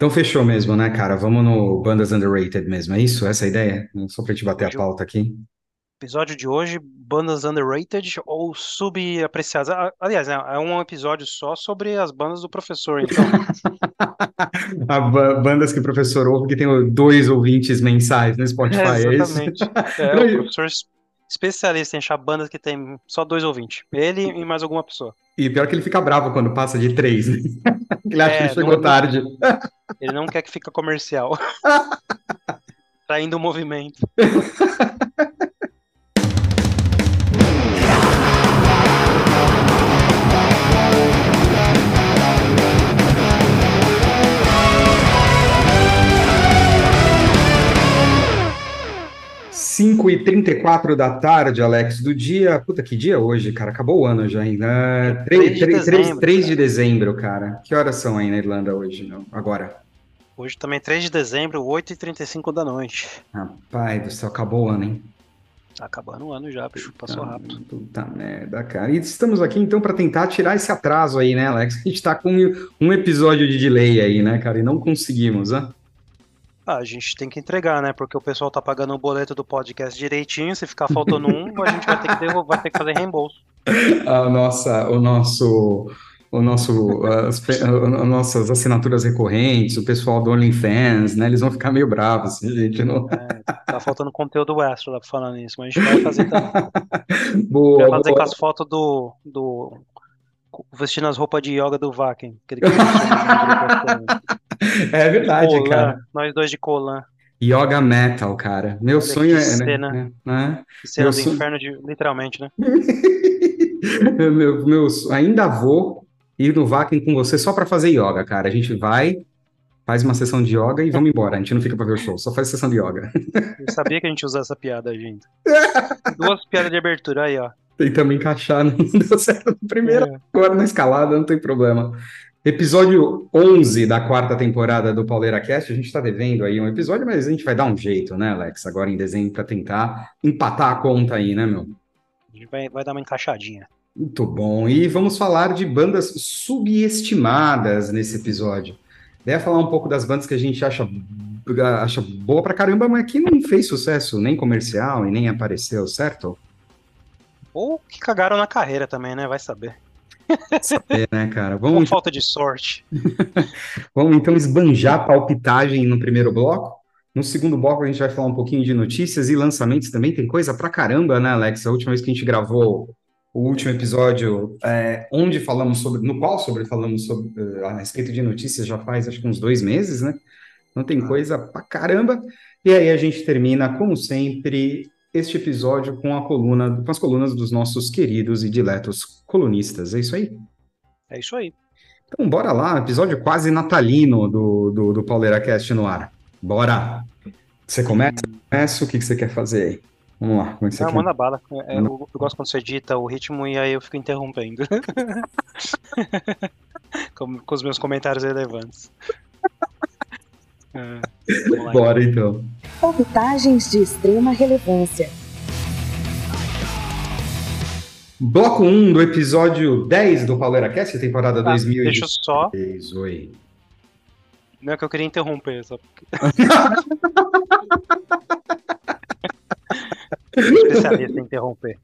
Então fechou mesmo, né, cara? Vamos no Bandas Underrated mesmo, é isso? Essa é a ideia? Só pra gente bater a pauta aqui. episódio de hoje, bandas underrated ou subapreciadas. Aliás, é é um episódio só sobre as bandas do professor, então. Bandas que o professor ouve, que tem dois ouvintes mensais no É, Spotify, é exatamente. É, o professor es- especialista em achar bandas que tem só dois ouvintes. Ele e mais alguma pessoa. E pior que ele fica bravo quando passa de três, né? Ele acha que ele É, chegou não, tarde. ele não quer que fique comercial. Traindo o movimento. Cinco e trinta e quatro da tarde, Alex, do dia. Puta, que dia é hoje, cara? Acabou o ano já ainda. 3, 3 de dezembro, de cara. dezembro, cara. Que horas são aí na Irlanda hoje, não? Agora. Hoje também 3 de dezembro, 8h35 da noite. Rapaz do céu, acabou o ano, hein? Tá acabando o ano já, bicho. Passou rápido. Puta merda, cara. E estamos aqui então para tentar tirar esse atraso aí, né, Alex? A gente tá com um episódio de delay aí, né, cara? E não conseguimos, né? Ah, a gente tem que entregar, né? Porque o pessoal tá pagando o boleto do podcast direitinho. Se ficar faltando um, a gente vai ter que devolver, vai ter que fazer reembolso. A nossa, o nosso, o nosso, as, fe- as nossas assinaturas recorrentes, o pessoal do OnlyFans, né? Eles vão ficar meio bravos se a gente não. É, tá faltando conteúdo extra lá pra falar nisso, mas a gente vai fazer também. Boa, Vai fazer com boa. as fotos do, do. Vestindo as roupas de yoga do Vaken. Assim. É verdade, Colan, cara. nós dois de Colan. Yoga Metal, cara. Meu sonho é, né? cena. né? né? Cena Meu do sonho. inferno, de, literalmente, né? Meu, meu, ainda vou ir no Vakin com você só para fazer yoga, cara. A gente vai, faz uma sessão de yoga e vamos embora. A gente não fica para ver o show, só faz sessão de yoga. Eu sabia que a gente ia usar essa piada, gente. Duas piadas de abertura aí, ó. Tentamos encaixar, não deu certo no primeiro, É. agora na escalada, não tem problema. Episódio 11 da quarta temporada do Pauleira Cast. A gente tá devendo aí um episódio, mas a gente vai dar um jeito, né, Alex? Agora em dezembro para tentar empatar a conta aí, né, meu? A gente vai, vai dar uma encaixadinha. Muito bom. E vamos falar de bandas subestimadas nesse episódio. Daí falar um pouco das bandas que a gente acha, acha boa pra caramba, mas que não fez sucesso nem comercial e nem apareceu, certo? Ou que cagaram na carreira também, né? Vai saber. É, né, cara? Vamos, falta de sorte. vamos então esbanjar a palpitagem no primeiro bloco. No segundo bloco a gente vai falar um pouquinho de notícias e lançamentos também. Tem coisa pra caramba, né, Alex? A última vez que a gente gravou o último episódio, é, onde falamos sobre, no qual sobre falamos sobre eh, a respeito de notícias já faz acho que uns dois meses, né? Então tem Ah. coisa pra caramba. E aí a gente termina, como sempre, este episódio com a coluna, com as colunas dos nossos queridos e diletos colunistas. É isso aí? É isso aí. Então bora lá, episódio quase natalino do, do, do PauleraCast no ar. Bora! Você começa? Começa? O que que você quer fazer aí? Vamos lá, como é que você Não, quer? manda bala. É, Manda. eu, eu gosto quando você edita o ritmo e aí eu fico interrompendo. com, com os meus comentários relevantes. É, Bora então. Palpitagens de extrema relevância. Bloco 1 do episódio 10 do PauleraCast, temporada Tá, 2023. deixa eu só. Oi. Não é que eu queria interromper, só porque. Especialista em interromper.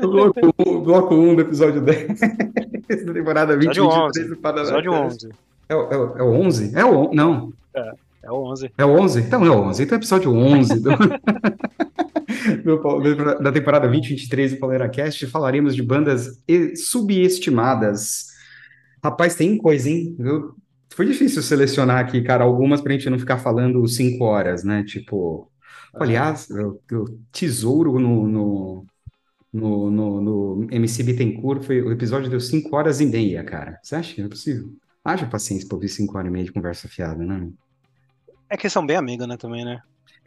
Bloco 1, bloco 1 do episódio 10 da temporada Episódio 2023 do Episódio PauleraCast. 11. É, o- é, é o 11? É o 11? Não. É o 11. É o 11? Então é o 11. Então é o episódio 11 do, do da temporada 2023 do PauleraCast. Falaremos de bandas subestimadas. Rapaz, tem coisa, hein? Eu- Foi difícil selecionar aqui, cara, algumas pra gente não ficar falando 5 horas, né? Tipo, aliás, o, tesouro no, no, no, no, no MC Bittencourt foi, o episódio deu 5 horas e meia, cara. Você acha que é possível? Haja paciência pra ouvir 5 horas e meia de conversa fiada, né? É que eles são bem amigos, né, também, né?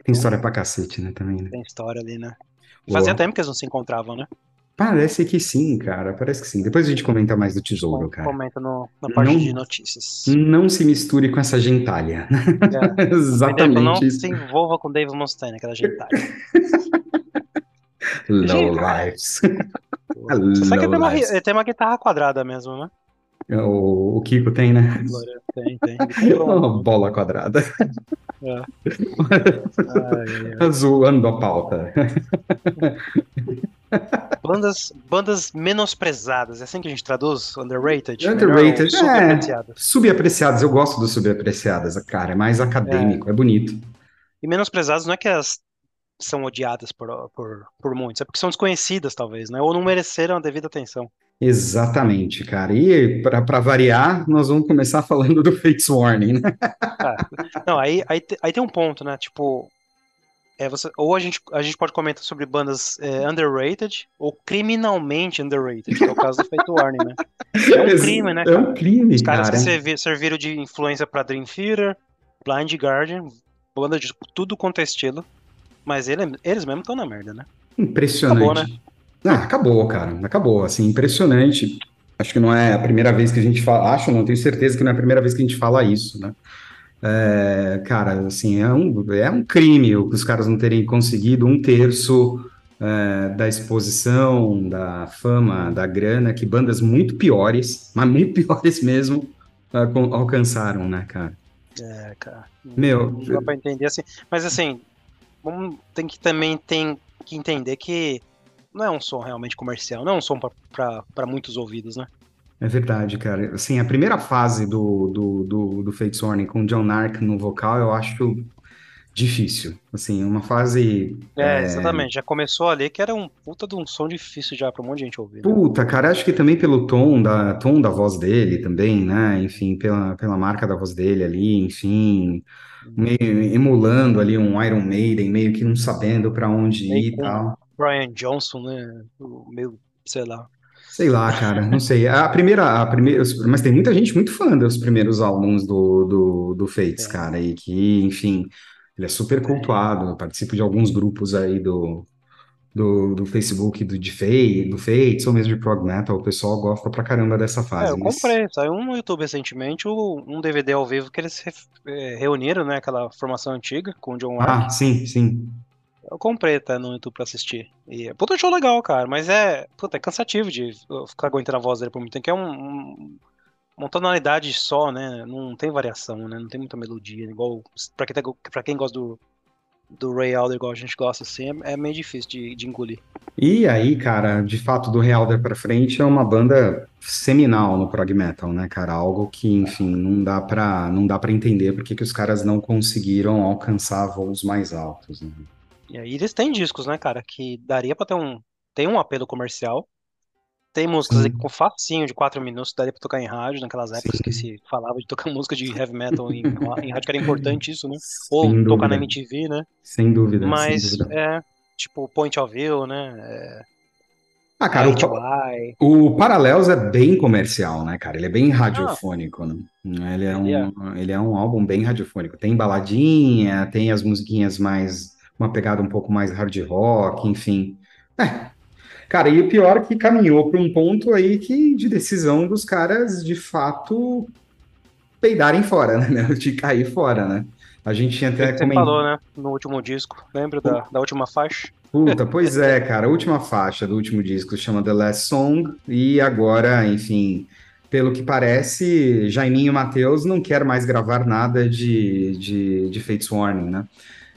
Tem história pra cacete, né, também, né? Tem história ali, né? Fazia tempo que eles não se encontravam, né? Parece que sim, cara. Parece que sim. Depois a gente comenta mais do tesouro, Com- cara. Comenta no, na parte Não- de notícias. Não se misture com essa gentalha. É. Não Exatamente isso. se envolva com Dave Mustaine, aquela gentalha. Low lives. Você sabe que ele tem, uma, Low lives. ele tem uma guitarra quadrada mesmo, né? O, o Kiko tem, né? Glória, tem, tem. Uma bola quadrada. É. Ai, ai, ai. Zoando a pauta. Bandas, bandas menosprezadas, é assim que a gente traduz? Underrated? Underrated, Melhor, é. subapreciadas. Subapreciadas, eu gosto do subapreciadas, cara. É mais acadêmico, é, bonito. E menosprezadas não é que elas são odiadas por, por, por muitos, é porque são desconhecidas, talvez, né? Ou não mereceram a devida atenção. Exatamente, cara. E para variar, nós vamos começar falando do Fates Warning, né? Ah, não, aí, aí, aí tem um ponto, né? Tipo, é você, ou a gente, a gente pode comentar sobre bandas é, underrated ou criminalmente underrated, que é o caso do Fate Warning, né? É um crime, né, É cara? um crime, Os caras cara. que servi- serviram de influência pra Dream Theater, Blind Guardian, banda de tudo quanto é estilo, mas ele, eles mesmos estão na merda, né? Impressionante. Acabou, né? Ah, acabou, cara. Acabou. Assim, impressionante. Acho que não é a primeira vez que a gente fala. Acho, não, tenho certeza que não é a primeira vez que a gente fala isso, né? É, cara, assim, é um, é um crime os caras não terem conseguido um terço é, da exposição, da fama, da grana que bandas muito piores, mas muito piores mesmo, com- alcançaram, né, cara? É, cara. Meu, Não dá pra entender assim. Mas assim, tem que também tem que entender que não é um som realmente comercial, não é um som pra muitos ouvidos, né? É verdade, cara. Assim, a primeira fase do, do, do, do Warning com John Ark no vocal, eu acho difícil. Assim, uma fase. É, exatamente. Já começou ali que era um puta de um som difícil já pra um monte de gente ouvir. né? Puta, cara, acho que também pelo tom da, tom da voz dele também, né? Enfim, pela, pela marca da voz dele ali, enfim, meio emulando ali um Iron Maiden, meio que não sabendo pra onde Meio ir e tal. Brian Johnson, né? O Meio, sei lá. Sei lá, cara, não sei. A primeira, a primeira, mas tem muita gente muito fã dos primeiros álbuns do, do, do Fates, É. cara, e que, enfim, ele é super cultuado, participa de alguns grupos aí do, do, do Facebook do, de Fate, do Fates, ou mesmo de Prog Metal, o pessoal gosta pra caramba dessa É, fase. eu mas- comprei. Saiu um no YouTube recentemente, um DVD ao vivo que eles eh, reuniram, né? Aquela formação antiga com o John. Ah, sim, sim. Eu comprei, tá, no YouTube pra assistir. E é puta show legal, cara, mas é, puta, é cansativo de ficar aguentando a voz dele por muito tempo, que é um, um- uma tonalidade só, né? Não tem variação, né? Não tem muita melodia, igual pra quem, tá, pra quem gosta do, do Ray Alder, igual a gente gosta, assim, é, é meio difícil de, de engolir. E aí, cara, de fato, do Realder pra frente é uma banda seminal no prog metal, né, cara? Algo que, enfim, não dá pra, não dá pra entender porque que os caras não conseguiram alcançar voos mais altos, né? E aí eles têm discos, né, cara, que daria pra ter um, tem um apelo comercial, tem músicas Sim. com facinho de 4 minutos, daria pra tocar em rádio, naquelas épocas que Sim. se falava de tocar música de heavy metal em, em rádio, que era importante isso, né? Ou Sem tocar na dúvida, MTV, né? sem dúvida, sem Mas dúvida. é tipo Point of View, né? É, Ah, cara, o, pa- HY. o Paralelos é bem comercial, né, cara? Ele é bem radiofônico, né? Ele é Ah. Ele é. um, ele é um álbum bem radiofônico. Tem baladinha, tem as musiquinhas mais, uma pegada um pouco mais hard rock, enfim. É, Cara, e o pior é que caminhou para um ponto aí que de decisão dos caras de fato peidarem fora, né? De cair fora, né? A gente tinha até Você comentado. falou, né? No último disco. Lembra da, da última faixa? Puta, pois é, cara. A última faixa do último disco chama The Last Song, e agora, enfim, pelo que parece, Jaiminho Matheus não quer mais gravar nada de, de, de Fates Warning, né?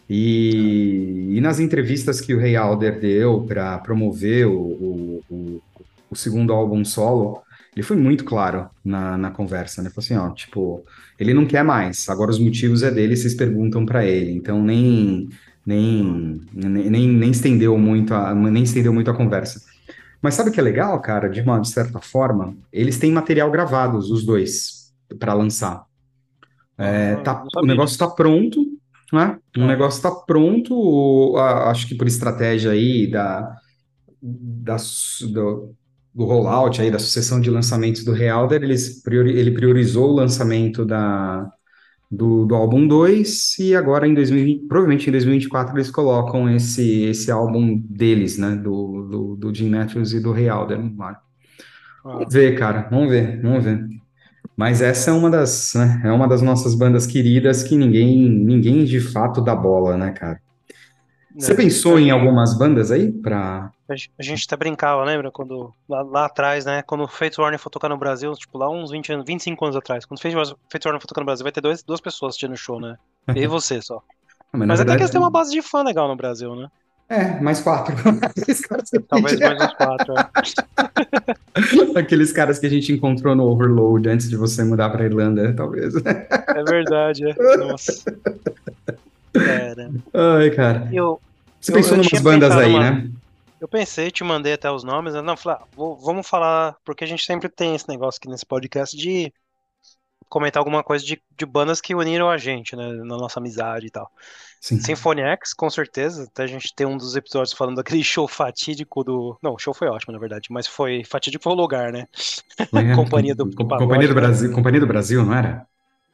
E, e nas entrevistas que o Ray Alder deu para promover o, o, o, segundo álbum solo, ele foi muito claro na, na conversa, né? Falou assim, ó, tipo, ele não quer mais, agora os motivos é dele, vocês perguntam para ele, então nem nem, nem, nem, estendeu muito a, nem estendeu muito a conversa. Mas sabe o que é legal, cara? De uma certa forma, eles têm material gravados, os dois, para lançar. É, Ah, tá, o negócio está pronto, né? O Ah. negócio está pronto, acho que por estratégia aí da, da do, do rollout aí, da sucessão de lançamentos do Realder, eles priori- ele priorizou o lançamento da, do, do álbum 2 e agora em 2020, provavelmente em 2024 eles colocam esse, esse álbum deles, né? Do, do, do Jim Matthews e do Realder no ar. Ah, Vamos ver, cara, vamos ver, vamos ver. Mas essa é uma das, né, é uma das nossas bandas queridas que ninguém, ninguém de fato dá bola, né, cara? Você pensou em algumas bandas aí pra. A gente- até brincava, lembra? Quando, lá, lá atrás, né? Quando o Fate Warning for tocar no Brasil, tipo, lá uns 20 anos, 25 anos atrás. Quando o Fate Fate Warning for tocar no Brasil, vai ter dois, duas pessoas assistindo o show, né? Eu e você só. Na Mas até que eles têm uma base de fã legal no Brasil, né? É, mais quatro. Talvez mais uns quatro. é. Aqueles caras que a gente encontrou no Overload antes de você mudar pra Irlanda, talvez. É verdade, é. Nossa. Cara, Ai, cara. eu, Você Eu- pensou eu numas tinha bandas aí, numa- né? eu pensei, te mandei até os nomes, né? Não, falei, ah, vou- vamos falar, porque a gente sempre tem esse negócio aqui nesse podcast de comentar alguma coisa de, de bandas que uniram a gente, né? Na nossa amizade e tal. Sim. Symphony X, com certeza. Até a gente tem um dos episódios falando daquele show fatídico do. Não, o show foi ótimo, na verdade, mas foi fatídico foi o lugar, né? É, Companhia do- com- de Companhia do né? Brasil, Companhia do Brasil, não era?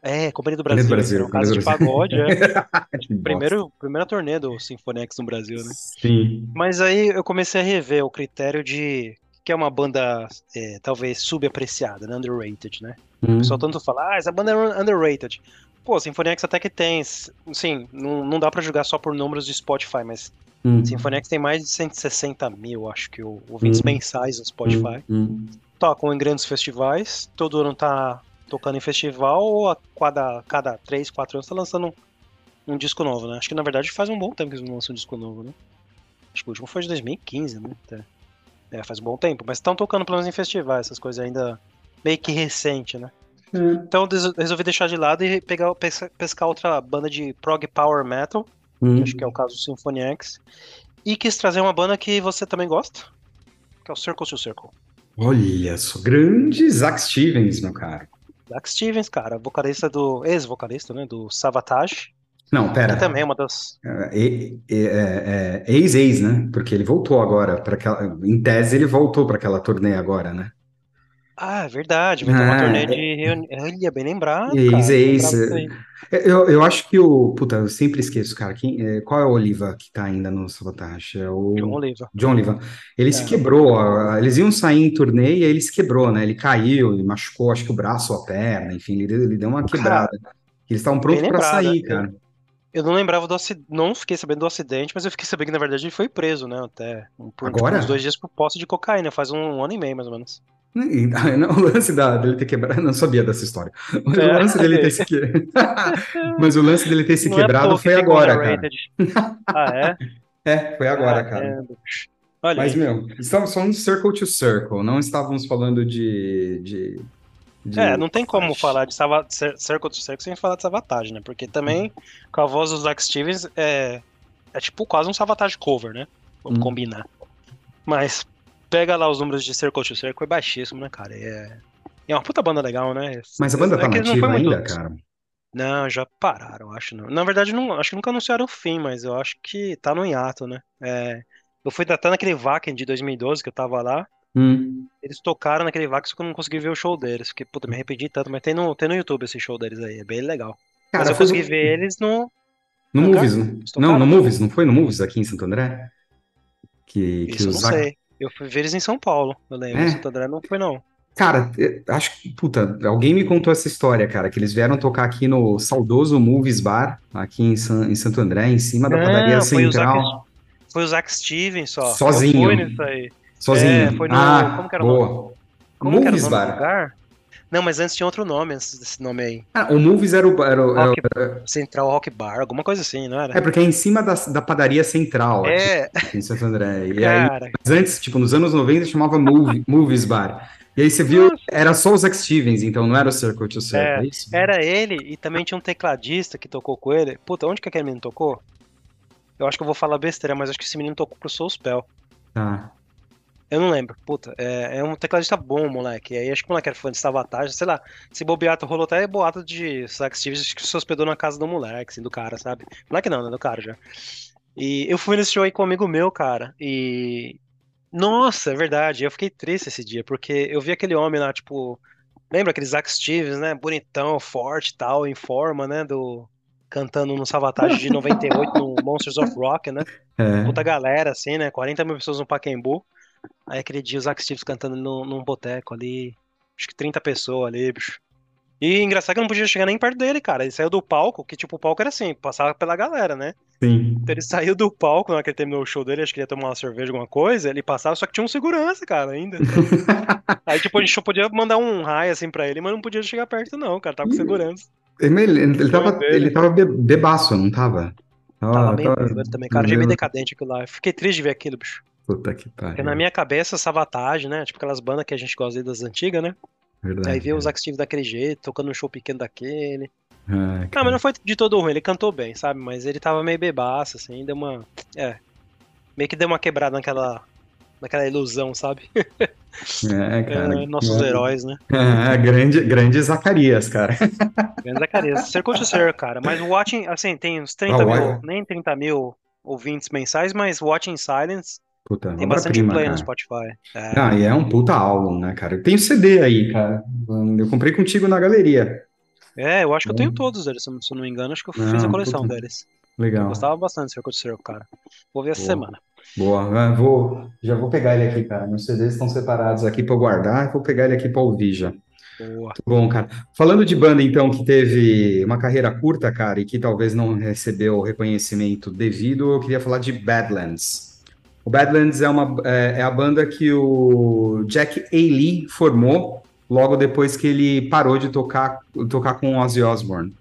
É, Companhia do Companhia do Brasil, Brasil, caso de Companhia do pagode, é. Primeiro, primeira turnê do Symphony X no Brasil, né? Sim. Mas aí eu comecei a rever o critério de que é uma banda é, talvez subapreciada, né? Underrated, né? Hum. O pessoal tanto fala, ah, essa banda é underrated. Pô, Symphony X até que tem, sim, não, não dá pra julgar só por números de Spotify, mas Hum. Symphony X tem mais de 160 mil, acho que, ouvintes Hum. mensais no Spotify. Hum. Tocam em grandes festivais, todo ano tá tocando em festival, ou a cada, cada 3, 4 anos tá lançando um, um disco novo, né? Acho que na verdade faz um bom tempo que eles não lançam um disco novo, né? Acho que o último foi de 2015, né? Até. É, faz um bom tempo, mas estão tocando pelo menos em festivais, essas coisas ainda meio que recente, né? Então eu des- resolvi deixar de lado e pegar, pesca- pescar outra banda de prog power metal, Hum. que acho que é o caso do Symphony X, e quis trazer uma banda que você também gosta, que é o Circle to Circle. Olha só, grande Zack Stevens, meu cara. Zack Stevens, cara, vocalista do. ex-vocalista, né? Do Savatage. Não, pera. Que também é uma das. É, é, é, é, ex-ex, né? Porque ele voltou agora para aquela. Em tese, ele voltou para aquela turnê agora, né? Ah, é verdade, vai ter uma Ah, turnê é. de reunião. Bem lembrado, Ex, cara. não ex, lembrava disso aí. Eu, eu acho que o. Puta, eu sempre esqueço, cara. Quem, é, qual é o Oliva que tá ainda no Sabotage? É o. John Oliva. John Oliva. Ele se É. quebrou. Eles iam sair em turnê e aí ele se quebrou, né? Ele caiu e machucou, acho que o braço ou a perna, enfim, ele, ele deu uma quebrada. Eles estavam prontos para sair, cara. Eu não lembrava do acidente. Não fiquei sabendo do acidente, mas eu fiquei sabendo que, na verdade, ele foi preso, né? Até por tipo, Agora? uns dois dias por posse de cocaína, faz um ano e meio, mais ou menos. E- não, o lance da, dele ter quebrado, eu não sabia dessa história. Mas É, o lance dele ter é. se que... Mas o lance dele ter se Não é quebrado toa que foi ficou agora, cara. Ah, é? É, foi agora, cara. Caramba. Olha Mas, aí. meu, estávamos falando de Circle to Circle, não estávamos falando de. de, de- É, não tem como falar de Sava- Cir- Circle to Circle sem falar de Savatage, né? Porque também, com a voz do Zack Stevens, é, é tipo quase um Savatage cover, né? Vamos Hum. combinar. Mas pega lá os números de Circle to Circle, é baixíssimo, né, cara? É, é uma puta banda legal, né? Mas a banda É tá nativa ainda, cara? Não, já pararam, acho não. Na verdade, não, acho que nunca anunciaram o fim, mas eu acho que tá no hiato, né? É, eu fui até naquele Wacken de 2012 que eu tava lá. Hum. Eles tocaram naquele Vax que eu não consegui ver o show deles. Porque, puta, me arrependi tanto, mas tem no, tem no YouTube esse show deles aí, é bem legal. Cara, mas eu consegui no- ver eles no. No no Movies, lugar? não? No? Movies, não foi no Movies aqui em Santo André? Que, que Isso o não Zac- sei. Eu fui ver eles em São Paulo, eu lembro. É? Em Santo André não foi, não. Cara, acho que, puta, alguém me contou essa história, cara, que eles vieram tocar aqui no saudoso Movies Bar, aqui em, San- em Santo André, em cima da Não, padaria foi o Zac- central, Foi o Zack Stevens só. Sozinho. Eu fui nisso aí. Sozinho. É, foi no- Ah, como que era o boa. Como que era o Movies nome do Bar. Não, mas antes tinha outro nome, antes desse nome aí. Ah, o Movies era o, era era Central Rock Bar, alguma coisa assim, não era? É porque é em cima da, da padaria central aqui, É, em Santo André. E aí, cara. mas antes, tipo, nos anos 90 chamava Movie- Movies Bar. E aí você viu, era só o Zack Stevens, então não era o Circle to Circle, é, É? Era ele e também tinha um tecladista que tocou com ele. Puta, onde que aquele menino tocou? Eu acho que eu vou falar besteira, mas acho que esse menino tocou pro Soulspell. Tá. Eu não lembro. Puta, é, é um tecladista bom, moleque. E aí acho que o moleque era fã de Sabotage, sei lá. Se bobeato rolou até boato de Zack Stevens que se hospedou na casa do moleque, assim, do cara, sabe? Moleque não, né? Do cara já. E eu fui nesse show aí com um amigo meu, cara. E. Nossa, é verdade. Eu fiquei triste esse dia, porque eu vi aquele homem lá, tipo. Lembra aquele Zack Stevens, né? Bonitão, forte e tal, em forma, né? Do. Cantando no Savatage de 98 no Monsters of Rock, né? É. Puta galera, assim, né? 40 mil pessoas no Pacaembu. Aí aquele dia o Zack Stevens cantando num, num boteco ali. Acho que 30 pessoas ali, bicho. E engraçado que eu não podia chegar nem perto dele, cara. Ele saiu do palco, que tipo, o palco era assim, passava pela galera, né? Sim. Então ele saiu do palco na hora que ele terminou o show dele, acho que ele ia tomar uma cerveja, alguma coisa, ele passava, só que tinha um segurança, cara, ainda. Aí, tipo, a gente só podia mandar um raio assim pra ele, mas não podia chegar perto, não, cara, tava com segurança. Ele, ele, ele tava, ele tava be- bebaço, não tava? Tava meio tava- bêbado também, cara, achei meio decadente aquilo lá. Eu Fiquei triste de ver aquilo, bicho. Puta que Porque pariu. na minha cabeça, Savatage, né? Tipo aquelas bandas que a gente gosta das antigas, né? Verdade. Aí ver o Zack Steve daquele jeito, tocando um show pequeno daquele. Ah, Ah, mas não foi de todo ruim, ele cantou bem, sabe? Mas ele tava meio bebaço, assim, deu uma. É. Meio que deu uma quebrada naquela. naquela ilusão, sabe? É, cara. É, nossos heróis, né? É, grande, grande Zacarias, cara. Grande Zacarias. Ser de ser, cara. Mas o Watching, assim, tem uns 30 Ah, mil, nem 30 mil ouvintes mensais, mas Watching Silence Puta, tem bastante obra-prima, play no cara. Spotify. É. Ah, e é um puta álbum, né, cara? Eu tenho CD aí, cara. Eu comprei contigo na galeria. É, eu acho que eu tenho todos eles, se eu eu não me engano, acho que eu Não, fiz a coleção puta. deles. Eu Legal. gostava bastante de Circle de Circle, cara. Vou ver essa Boa. semana. Boa. Ah, Vou, já vou pegar ele aqui, cara. Meus CDs estão separados aqui para guardar. Vou pegar ele aqui para ouvir já. Boa. Muito bom, cara. Falando de banda, então, que teve uma carreira curta, cara, e que talvez não recebeu o reconhecimento devido, eu queria falar de Badlands. O Badlands é, uma, é, é a banda que o Jack Ailey formou logo depois que ele parou de tocar, tocar com o Ozzy Osbourne.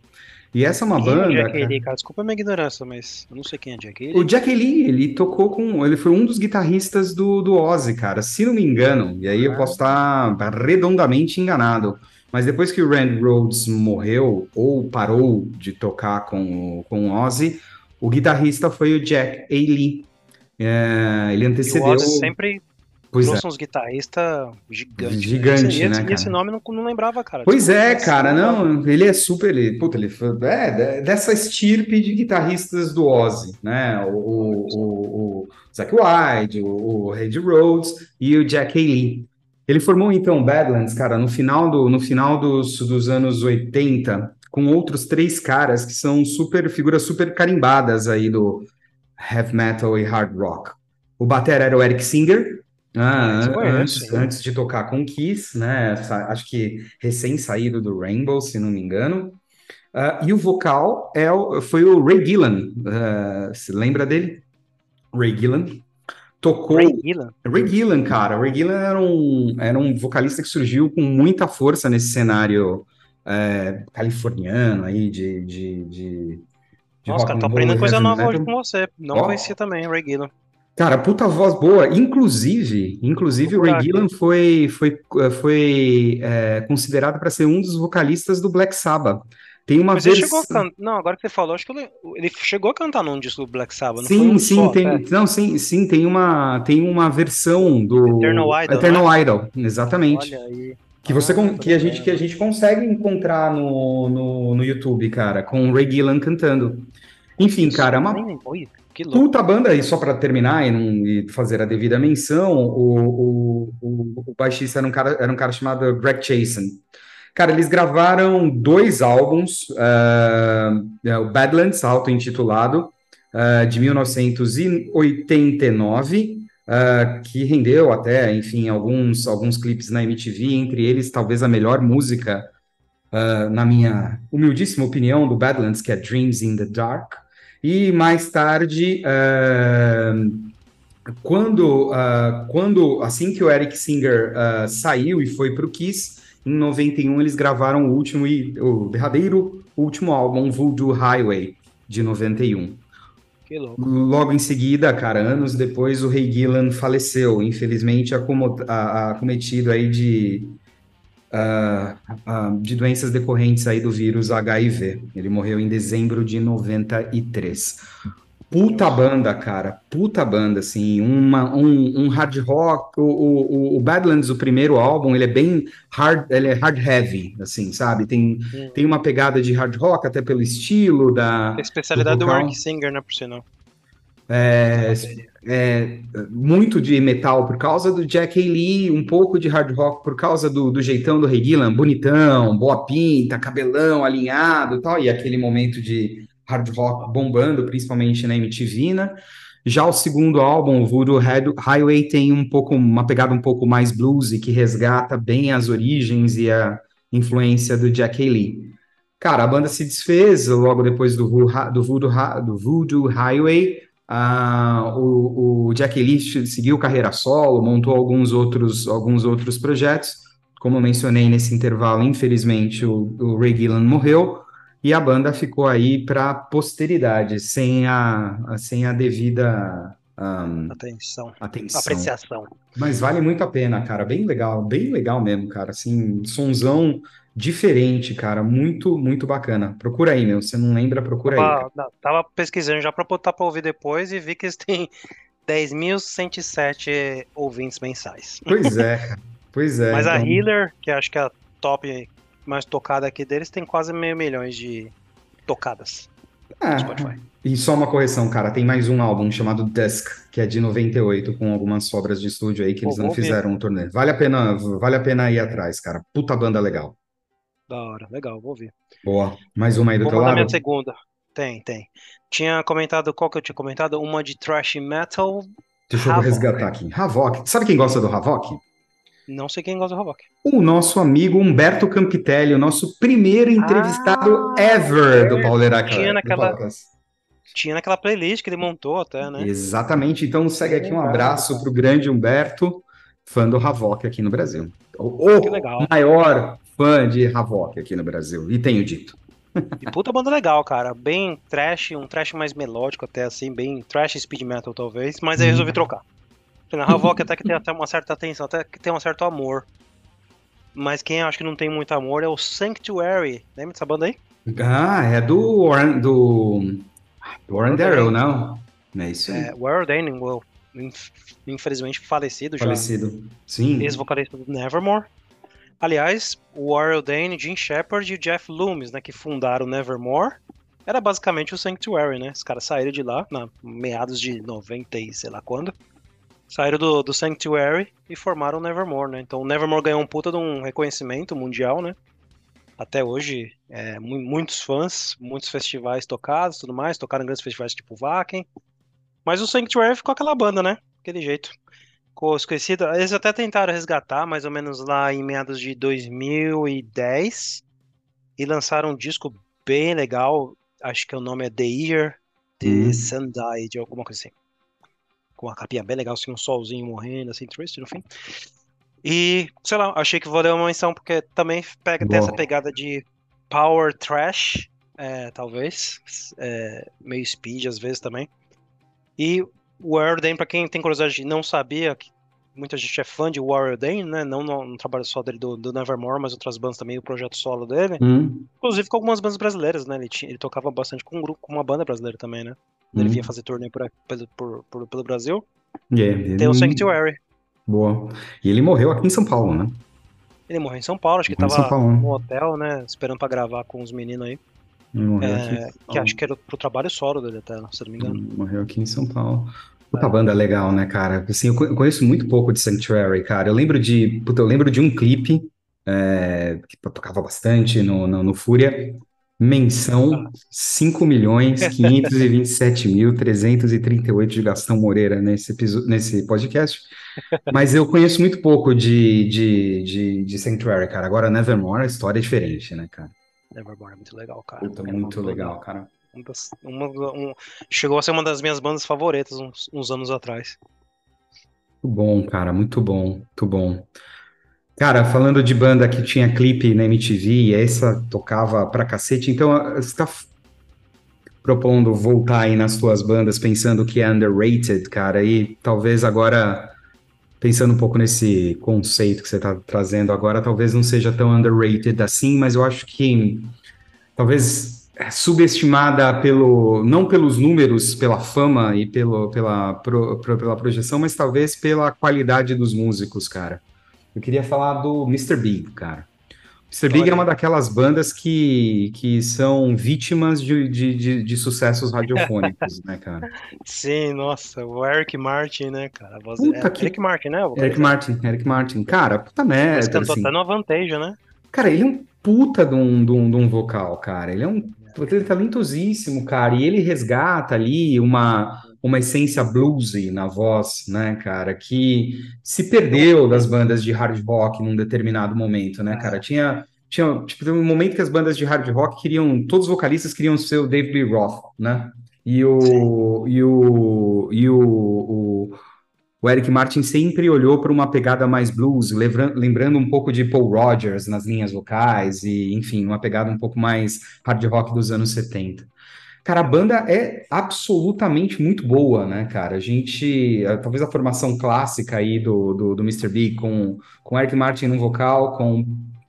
E essa é uma Quem é o banda, Jack cara, Haley, cara? Desculpa a minha ignorância, mas eu não sei quem é Jack Haley. o Jack Lee, ele tocou com. Ele foi um dos guitarristas do, do Ozzy, cara, se não me engano. E aí eu posso estar redondamente enganado. Mas depois que o Randy Rhoads morreu, ou parou de tocar com, o- com o Ozzy, o guitarrista foi o Jack A. Lee. É, ele E o antecedeu. Ozzy sempre Pois é. trouxe uns guitarristas gigantes. Gigante, esse, né, esse, nome não, não lembrava, cara. Pois Desculpa, é, cara, não ele é super, ele, puta, ele é, de- dessa estirpe de guitarristas do Ozzy, né, o, o, o, o Zakk Wylde, o, o Randy Rhoads e o Jack Haley. Ele formou, então, Badlands, cara, no final, do, no final dos, dos anos 80, com outros três caras que são super, figuras super carimbadas aí do heavy metal e hard rock. O batera era o Eric Singer, ah, an- conheço, antes, antes de tocar com Kiss, né? Acho que recém-saído do Rainbow, se não me engano. Ah, e o vocal é o- foi o Ray Gillan. ah, se lembra dele? Ray Gillan. Tocou. Ray Gillan. Ray Gillan, cara. Ray Gillan era um, era um vocalista que surgiu com muita força nesse cenário é, californiano aí de, de, de Nossa, rock cara, tô aprendendo coisa heavy nova hoje metal. com você. Não Ó. conhecia também, Ray Gillan. Cara, puta voz boa. Inclusive, inclusive o Ray Gillan foi, foi, foi é, considerado para ser um dos vocalistas do Black Sabbath. Tem uma Mas ele versão. chegou a cantar. Não, agora que você falou, acho que ele, ele chegou a cantar num disco do Black Sabbath, não foi Sim, um sim, só, tem, é. não, sim, sim, tem uma, tem uma versão do Eternal Idol, Eternal Idol, exatamente. Olha aí. Que você Ah, tô que a gente que a gente consegue encontrar no, no, no YouTube, cara, com o Ray Gillan cantando. Enfim, cara, é uma puta banda, e só para terminar e, não, e fazer a devida menção, o, o, o, o baixista era um cara, era um cara chamado Greg Chasen. Cara, eles gravaram dois álbuns, é, o Badlands, auto-intitulado, ah, de 1989, ah, que rendeu até, enfim, alguns, alguns clipes na MTV, entre eles talvez a melhor música, ah, na minha humildíssima opinião, do Badlands, que é Dreams in the Dark. E mais tarde, ah, quando, quando assim que o Eric Singer saiu e foi para o Kiss, em 91 eles gravaram o último e o derradeiro último álbum, Voodoo Highway, de 91. Logo em seguida, cara, anos depois, o Ray Gillan faleceu, infelizmente acometido aí de, ah, ah, de doenças decorrentes aí do vírus HIV. Ele morreu em dezembro de 93. Puta banda, cara, puta banda, assim, uma, um, um hard rock, o, o, o Badlands, o primeiro álbum, ele é bem hard, ele é hard heavy, assim, sabe? Tem, Hum. tem uma pegada de hard rock, até pelo estilo da, A especialidade do vocal. Eric Singer, né, por sinal. é, é, muito de metal por causa do Jack Haley, um pouco de hard rock por causa do, do jeitão do Gillan, bonitão, boa pinta, cabelão alinhado e tal, e aquele momento de hard rock bombando, principalmente na MTV, né? Já o segundo álbum, o Voodoo Hi- Highway, tem um pouco uma pegada um pouco mais bluesy, que resgata bem as origens e a, influência do Jack Lee. Cara, a banda se desfez logo depois do, do, Voodoo, do Voodoo Highway. Uh, o, o, Jack Lee seguiu carreira solo, montou alguns outros, alguns outros projetos. Como eu mencionei nesse intervalo, infelizmente o, o Ray Gillan morreu e a banda ficou aí para posteridade, sem a, sem a devida um, atenção. atenção. Apreciação. Mas vale muito a pena, cara. Bem legal, bem legal mesmo, cara. Assim, sonzão diferente, cara. Muito, muito bacana. Procura aí, meu. Você não lembra, procura tava, aí. Tava pesquisando já para botar para ouvir depois e vi que eles têm 10.107 ouvintes mensais. Pois é. Pois é. Mas então... a Healer, que acho que é a top mais tocada aqui deles, tem quase meio milhões de tocadas é, Spotify. E só uma correção, cara, tem mais um álbum chamado Dusk, que é de 98, com algumas sobras de estúdio aí que eles Pô, não fizeram um turnê. Vale a pena, vale a pena ir atrás, cara. Puta banda legal. Da hora, legal, vou ver. Boa. Mais uma aí do vou teu lado? minha segunda. Tem, tem. Tinha comentado, qual que eu tinha comentado? Uma de thrash metal. Deixa eu resgatar aqui. Havok. Sabe quem gosta do Havok? Não sei quem gosta do Havok. O nosso amigo Humberto Campitelli, o nosso primeiro entrevistado ah, ever do Pauleira Tinha naquela, tinha naquela playlist que ele montou até, né? Exatamente. Então segue aqui um abraço para o grande Humberto, fã do Havok aqui no Brasil. O, o maior fã de Havok aqui no Brasil. E tenho dito. E puta banda legal, cara. Bem trash, um trash mais melódico até assim, bem trash speed metal talvez, mas aí resolvi trocar. Na Havok até que tem até uma certa atenção, até que tem um certo amor. Mas quem acho que não tem muito amor é o Sanctuary. Lembra dessa banda aí? Ah, é do Warren, do, Warren Darrow, não? Não é isso aí. É, Warren Daniel, infelizmente falecido, já. Falecido, sim. Ex-vocalista do Nevermore. Aliás, o Warren Dane, Jim Shepard e o Jeff Loomis, né, que fundaram o Nevermore, era basicamente o Sanctuary, né? Os caras saíram de lá, na meados de 90 e sei lá quando saíram do, do Sanctuary e formaram o Nevermore, né? Então o Nevermore ganhou um puta de um reconhecimento mundial, né? Até hoje, é, muitos fãs, muitos festivais tocados tudo mais, tocaram em grandes festivais tipo Wacken. Mas o Sanctuary ficou aquela banda, né? Aquele jeito. Ficou esquecido. Eles até tentaram resgatar, mais ou menos lá em meados de 2010. E lançaram um disco bem legal. Acho que o nome é The Year The hum. Died, alguma coisa assim com uma capinha bem legal, assim, um solzinho morrendo, assim, triste no fim. E, sei lá, achei que valeu uma menção, porque também pega, tem essa pegada de power trash, é, talvez, é, meio speed às vezes também. E Warrior pra quem tem curiosidade não sabia, que muita gente é fã de Warrior Dane, né? Não no, no, trabalho só dele do, do, Nevermore, mas outras bandas também, o projeto solo dele. Hum. Inclusive com algumas bandas brasileiras, né? Ele, tinha, ele tocava bastante com um grupo, com uma banda brasileira também, né? Ele uhum. vinha fazer turnê por, por, por, pelo Brasil. Yeah, Tem o Sanctuary. Boa. E ele morreu aqui em São Paulo, né? Ele morreu em São Paulo, acho que morreu tava Paulo, né? no hotel, né? Esperando pra gravar com os meninos aí. É, que acho que era pro trabalho solo dele até, se não me engano. Morreu aqui em São Paulo. Puta é. banda legal, né, cara? Assim, eu conheço muito pouco de Sanctuary, cara. Eu lembro de, puta, eu lembro de um clipe é, que tocava bastante no, no, no Fúria, Menção 5 milhões 527 mil 338 de Gastão Moreira nesse, nesse podcast. Mas eu conheço muito pouco de, de, de, de Sanctuary, cara. Agora, Nevermore, a história é diferente, né, cara? Nevermore é muito legal, cara. Puta, é muito legal, cara. Uma, um, chegou a ser uma das minhas bandas favoritas uns, uns anos atrás. Muito bom, cara, muito bom, muito bom. Cara, falando de banda que tinha clipe na MTV, e essa tocava pra cacete, então você tá propondo voltar aí nas tuas bandas pensando que é underrated, cara, e talvez agora, pensando um pouco nesse conceito que você tá trazendo agora, talvez não seja tão underrated assim, mas eu acho que talvez é subestimada pelo, não pelos números, pela fama e pelo, pela, pro, pela projeção, mas talvez pela qualidade dos músicos, cara. Eu queria falar do Mr. Big, cara. Mr. Big é uma daquelas bandas que, que são vítimas de, de, de, de sucessos radiofônicos, né, cara? Sim, nossa, o Eric Martin, né, cara? Voz... Puta é, que... Eric Martin, né? Eric Martin, Eric Martin. Cara, puta merda. Ele cantou assim. até no Vantage, né? Cara, ele é um puta de um, de um, de um vocal, cara. Ele é um ele é talentosíssimo, cara. E ele resgata ali uma, uma essência bluesy na voz, né, cara, que se perdeu das bandas de hard rock num determinado momento, né, cara? Tinha, tinha, tipo, um momento que as bandas de hard rock queriam, todos os vocalistas queriam ser o David Lee Roth, né? E o, e o, e o, o, o Eric Martin sempre olhou para uma pegada mais blues, lembrando um pouco de Paul Rogers nas linhas vocais, e enfim, uma pegada um pouco mais hard rock dos anos 70. Cara, a banda é absolutamente muito boa, né, cara? A gente, eh, talvez a formação clássica aí do, do, do Mr. Big com, com Eric Martin no vocal, com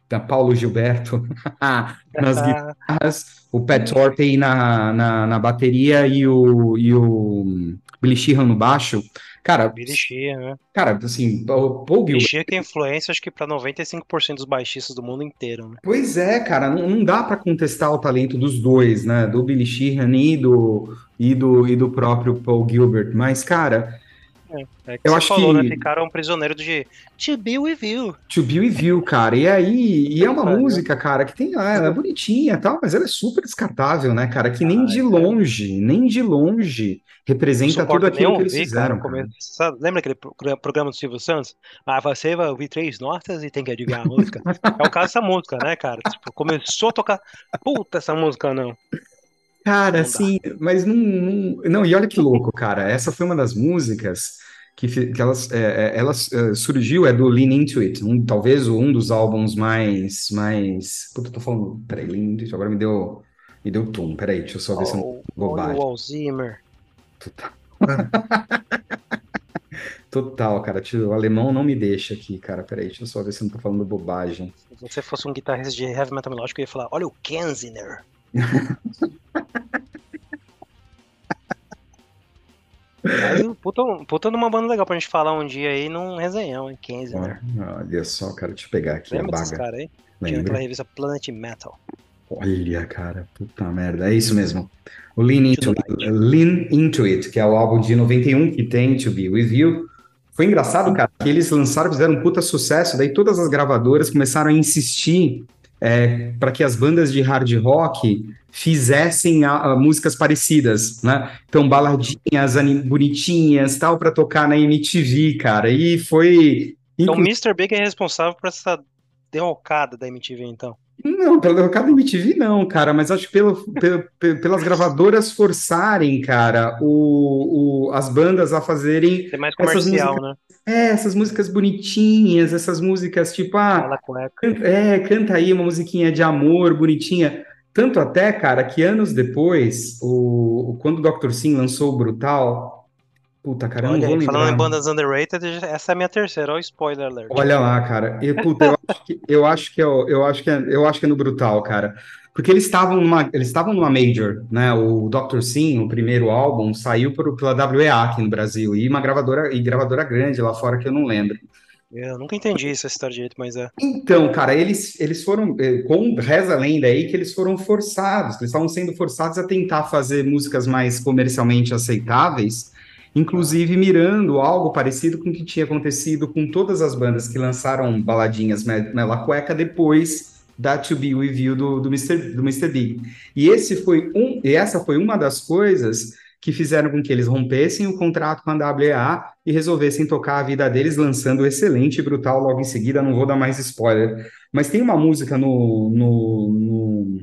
da Paulo Gilberto nas guitarras, o Pat Torpey na, na, na, bateria e o, e o Billy Sheehan no baixo. Cara, Billy Sheehan, né? Cara, assim, o Paul Billy Sheehan tem influência, acho que para 95% dos baixistas do mundo inteiro, né? Pois é, cara, não, não dá para contestar o talento dos dois, né? Do Billy Sheehan e do, e do, e do próprio Paul Gilbert. Mas, cara, é, é que eu acho falou, né? que... né? Ficaram prisioneiros de To Be With You. To Be With You, cara. E aí, e é uma música, cara, que tem, ela é bonitinha e tal, mas ela é super descartável, né, cara? Que nem ah, de é. longe, nem de longe representa tudo aquilo que eles fizeram. Cara, Sabe, lembra aquele programa do Silvio Santos? Ah, você vai ouvir três notas e tem que adivinhar a música. é o caso dessa música, né, cara? Tipo, começou a tocar. Puta, essa música não. Cara, sim, mas não, não, não. E olha que louco, cara. Essa foi uma das músicas que, que elas, é, é elas é, surgiu, é do Lean Into It, um, talvez um dos álbuns mais, mais... Puta, eu tô falando, peraí, Lean Into It, agora me deu, me deu tum, peraí, deixa eu só ver oh, se eu não bobagem. O Alzheimer. Total. Total, cara, o alemão não me deixa aqui, cara, peraí, deixa eu só ver se eu não tô falando bobagem. Se você fosse um guitarrista de heavy metal melódico, eu ia falar, olha o Kenziner. Mas, puta, puta numa banda legal pra gente falar um dia aí num resenhão, em 15, né? Olha só, cara, te pegar aqui Lembra a baga. cara aí? Tinha aquela revista Planet Metal. Olha, cara, puta merda, é isso mesmo. O Lean Into, It, Lean Into It, que é o álbum de 91 que tem To Be With You. Foi engraçado, cara, que eles lançaram, fizeram um puta sucesso, daí todas as gravadoras começaram a insistir é, para que as bandas de hard rock fizessem a, a, músicas parecidas, né? Então, baladinhas bonitinhas, tal, para tocar na MTV, cara. E foi. Então, Mr. Big é responsável por essa derrocada da MTV, então. Não, pela derrocada da MTV não, cara, mas acho que pelo, pelo, pelas gravadoras forçarem, cara, o, o, as bandas a fazerem. É mais comercial, músicas, né? É, essas músicas bonitinhas, essas músicas tipo, ah, canta, é, canta aí uma musiquinha de amor bonitinha. Tanto até, cara, que anos depois, o, quando o Dr. Sim lançou o Brutal, puta, cara, eu não vou lembrar. Falando em bandas underrated, essa é a minha terceira, olha o spoiler alert. Olha lá, cara, e, puta, eu, acho que, eu acho que é, eu acho que é, eu acho que é no Brutal, cara. Porque eles estavam numa, eles estavam numa major, né? O Dr. Sim, o primeiro álbum, saiu por, pela WEA aqui no Brasil, e uma gravadora, e gravadora grande lá fora que eu não lembro. Eu nunca entendi essa história direito, mas é. Então, cara, eles, eles foram, eh, com reza a lenda aí, que eles foram forçados, eles estavam sendo forçados a tentar fazer músicas mais comercialmente aceitáveis, inclusive mirando algo parecido com o que tinha acontecido com todas as bandas que lançaram baladinhas Mela Cueca depois da To Be With You do, do, Mr., do Mr. Big. E esse foi um, e essa foi uma das coisas que fizeram com que eles rompessem o contrato com a WEA e resolvessem tocar a vida deles lançando o excelente e brutal logo em seguida. Não vou dar mais spoiler, mas tem uma música no, no, no,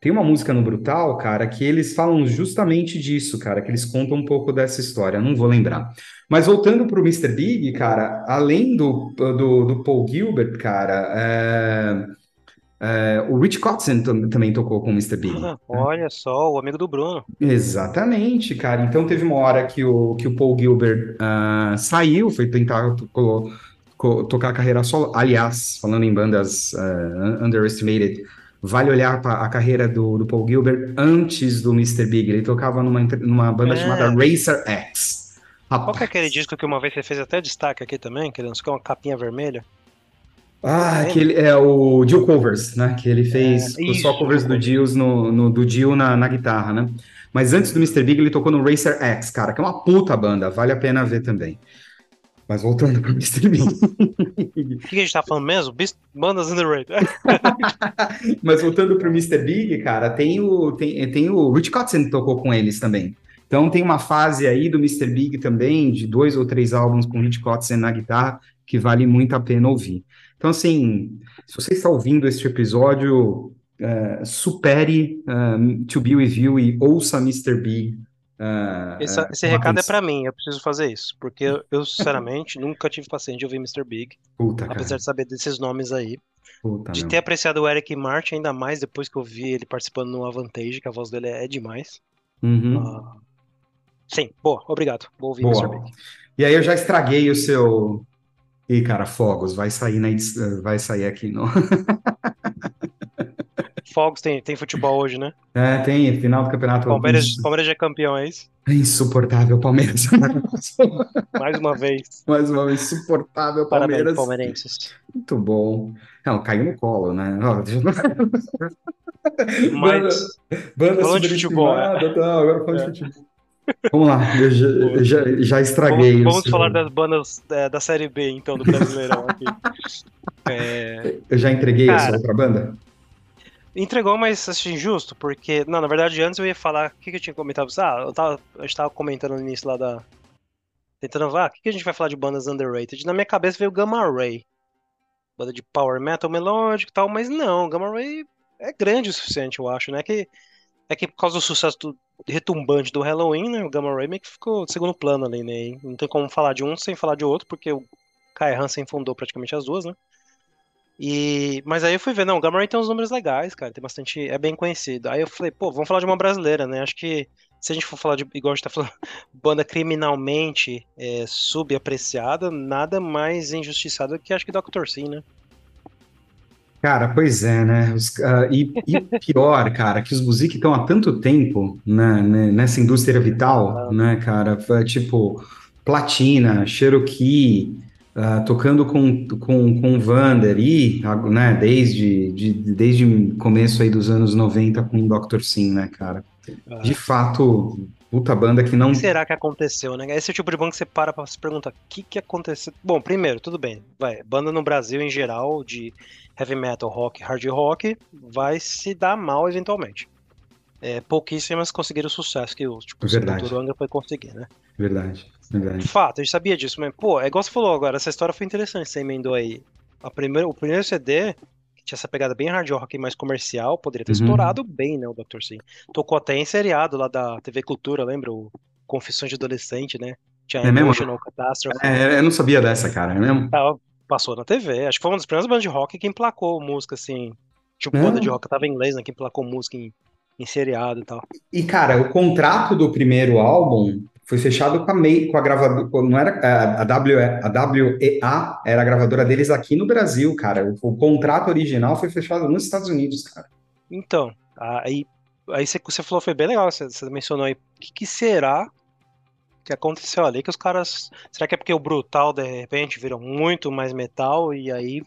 tem uma música no Brutal, cara, que eles falam justamente disso, cara, que eles contam um pouco dessa história. Não vou lembrar. Mas voltando para o Mr. Big, cara, além do, do, do Paul Gilbert, cara, é é, o Rich Kotzen também tocou com o Mr. Big. Ah, olha só, o amigo do Bruno. Exatamente, cara. Então teve uma hora que o, que o Paul Gilbert uh, saiu, foi tentar to tocar a carreira solo. Aliás, falando em bandas uh, underestimated, vale olhar para a carreira do, do, Paul Gilbert antes do Mr. Big. Ele tocava numa, numa banda é. chamada Racer X. Rapaz. Qual que é aquele disco que uma vez você fez até destaque aqui também, que ele lançou uma capinha vermelha? Ah, ele, é o Jill Covers, né? Que ele fez é, só covers do Jill no, no, do Jill na, na guitarra, né? Mas antes do Mr. Big, ele tocou no Racer X, cara, que é uma puta banda, vale a pena ver também. Mas voltando pro Mr. Big. O que a gente tá falando mesmo? Bandas underrated. Mas voltando pro Mr. Big, cara, tem o, tem, tem o Rich Kotzen que tocou com eles também. Então tem uma fase aí do Mr. Big também, de dois ou três álbuns com Rich Kotzen na guitarra, que vale muito a pena ouvir. Então, assim, se você está ouvindo este episódio, uh, supere uh, To Be With You e ouça Mr. Big. Uh, esse, esse recado é para mim, eu preciso fazer isso, porque eu, eu sinceramente, nunca tive paciência de ouvir Mr. Big, Puta, apesar cara. de saber desses nomes aí. Puta, de meu. ter apreciado o Eric Martin ainda mais depois que eu vi ele participando no Avantage, que a voz dele é demais. Uhum. Uh, sim, boa, obrigado. Vou ouvir boa. Mr. Big. E aí eu já estraguei o seu. Ih, cara, Fogos, vai sair na vai sair aqui no. Fogos tem, tem futebol hoje, né? É, tem, final do campeonato. Palmeiras, Palmeiras já é campeão, é isso? É insuportável, Palmeiras. Mais uma vez. Mais uma vez, insuportável, Palmeiras. Parabéns, palmeirenses. Muito bom. Não, caiu no colo, né? Mas, banda, banda de futebol, é. Tá, agora falando é. de futebol. Vamos lá, eu já, eu já, já estraguei Vamos, vamos falar das bandas é, da série B, então, do Brasileirão aqui. É... Eu já entreguei Cara, essa outra banda? Entregou, mas assim, justo, porque. Não, na verdade, antes eu ia falar. O que, que eu tinha comentado? Ah, eu tava, a gente tava comentando no início lá da. Tentando ver, ah, o que, que a gente vai falar de bandas underrated? Na minha cabeça veio Gamma Ray. Banda de power metal melódico e tal, mas não, Gamma Ray é grande o suficiente, eu acho, né? Que, é que por causa do sucesso do, retumbante do Halloween, né? O Gamma Ray meio que ficou de segundo plano ali, né? Não tem como falar de um sem falar de outro, porque o Kai Hansen fundou praticamente as duas, né? E, mas aí eu fui ver, não, o Gamma Ray tem uns números legais, cara, tem bastante, é bem conhecido. Aí eu falei, pô, vamos falar de uma brasileira, né? Acho que se a gente for falar de, igual a gente tá falando, banda criminalmente é, subapreciada, nada mais injustiçado que acho que Dr. Sim, né? Cara, pois é, né? Os, uh, e, e pior, cara, que os Buzik estão há tanto tempo né, né, nessa indústria vital, né, cara? Tipo, Platina, Cherokee, uh, tocando com, com, com Vander e, né, desde, de, desde começo aí dos anos 90 com o Dr. Sim, né, cara? De fato, puta banda que não. O que será que aconteceu, né? Esse é o tipo de banda que você para pra se perguntar: o que, que aconteceu? Bom, primeiro, tudo bem, vai. Banda no Brasil em geral, de heavy metal, rock, hard rock, vai se dar mal eventualmente. É, pouquíssimas conseguiram o sucesso que o tipo, Verdade. o Turanga foi conseguir, né? Verdade, verdade. Fato, a gente sabia disso, mas, pô, é igual você falou agora, essa história foi interessante, você emendou aí. A primeira, o primeiro CD, que tinha essa pegada bem hard rock mais comercial, poderia ter uhum. estourado bem, né, o Dr. Sim. Tocou até em seriado lá da TV Cultura, lembra? O Confissões de Adolescente, né? Tinha é Emotional mesmo? Catastrophe. É, eu não sabia dessa, cara, é mesmo? Passou na TV. Acho que foi uma das primeiras bandas de rock que emplacou música, assim. Tipo, é. banda de rock tava em inglês, né? Que emplacou música em, em seriado e tal. E, cara, o contrato do primeiro álbum foi fechado com a, May, com a gravadora. Não era a, a, WE, a WEA, era a gravadora deles aqui no Brasil, cara. O, o contrato original foi fechado nos Estados Unidos, cara. Então, aí, aí você, você falou, foi bem legal, você, você mencionou aí. O que, que será que aconteceu ali, que os caras. Será que é porque o Brutal, de repente, virou muito mais metal e aí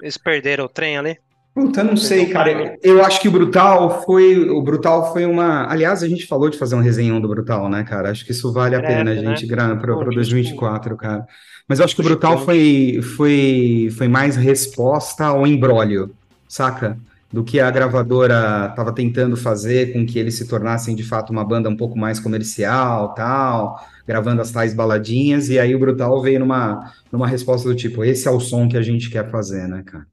eles perderam o trem ali? Puta, não sei, cara. Eu acho que o Brutal foi. O Brutal foi uma. Aliás, a gente falou de fazer um resenhão do Brutal, né, cara? Acho que isso vale a pena, a né? gente, né? para 2024, cara. Mas eu acho que o Brutal foi, foi, foi mais resposta ao embrólio, saca? Do que a gravadora estava tentando fazer com que eles se tornassem de fato uma banda um pouco mais comercial, tal, gravando as tais baladinhas, e aí o Brutal veio numa, numa resposta do tipo, esse é o som que a gente quer fazer, né, cara?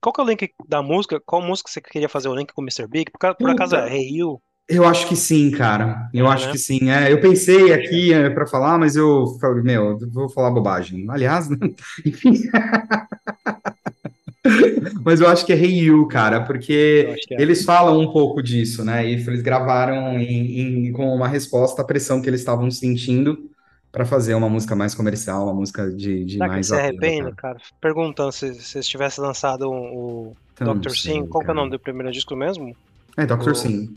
Qual que é o link da música? Qual música você queria fazer o link com o Mr. Big? Por, por acaso é Hey You? Eu acho que sim, cara. Eu é, acho né? que sim. É, eu pensei aqui é, para falar, mas eu falei, meu, vou falar bobagem. Aliás, enfim. Mas eu acho que é Hey You, cara, porque é. eles falam um pouco disso, né? E eles gravaram em, em, com uma resposta à pressão que eles estavam sentindo para fazer uma música mais comercial, uma música de, de Será mais. Que você arrepende, cara? cara? Perguntando se, se tivesse lançado o então, Dr. Sim, qual que é o nome do primeiro disco mesmo? É, Dr. O... Sim.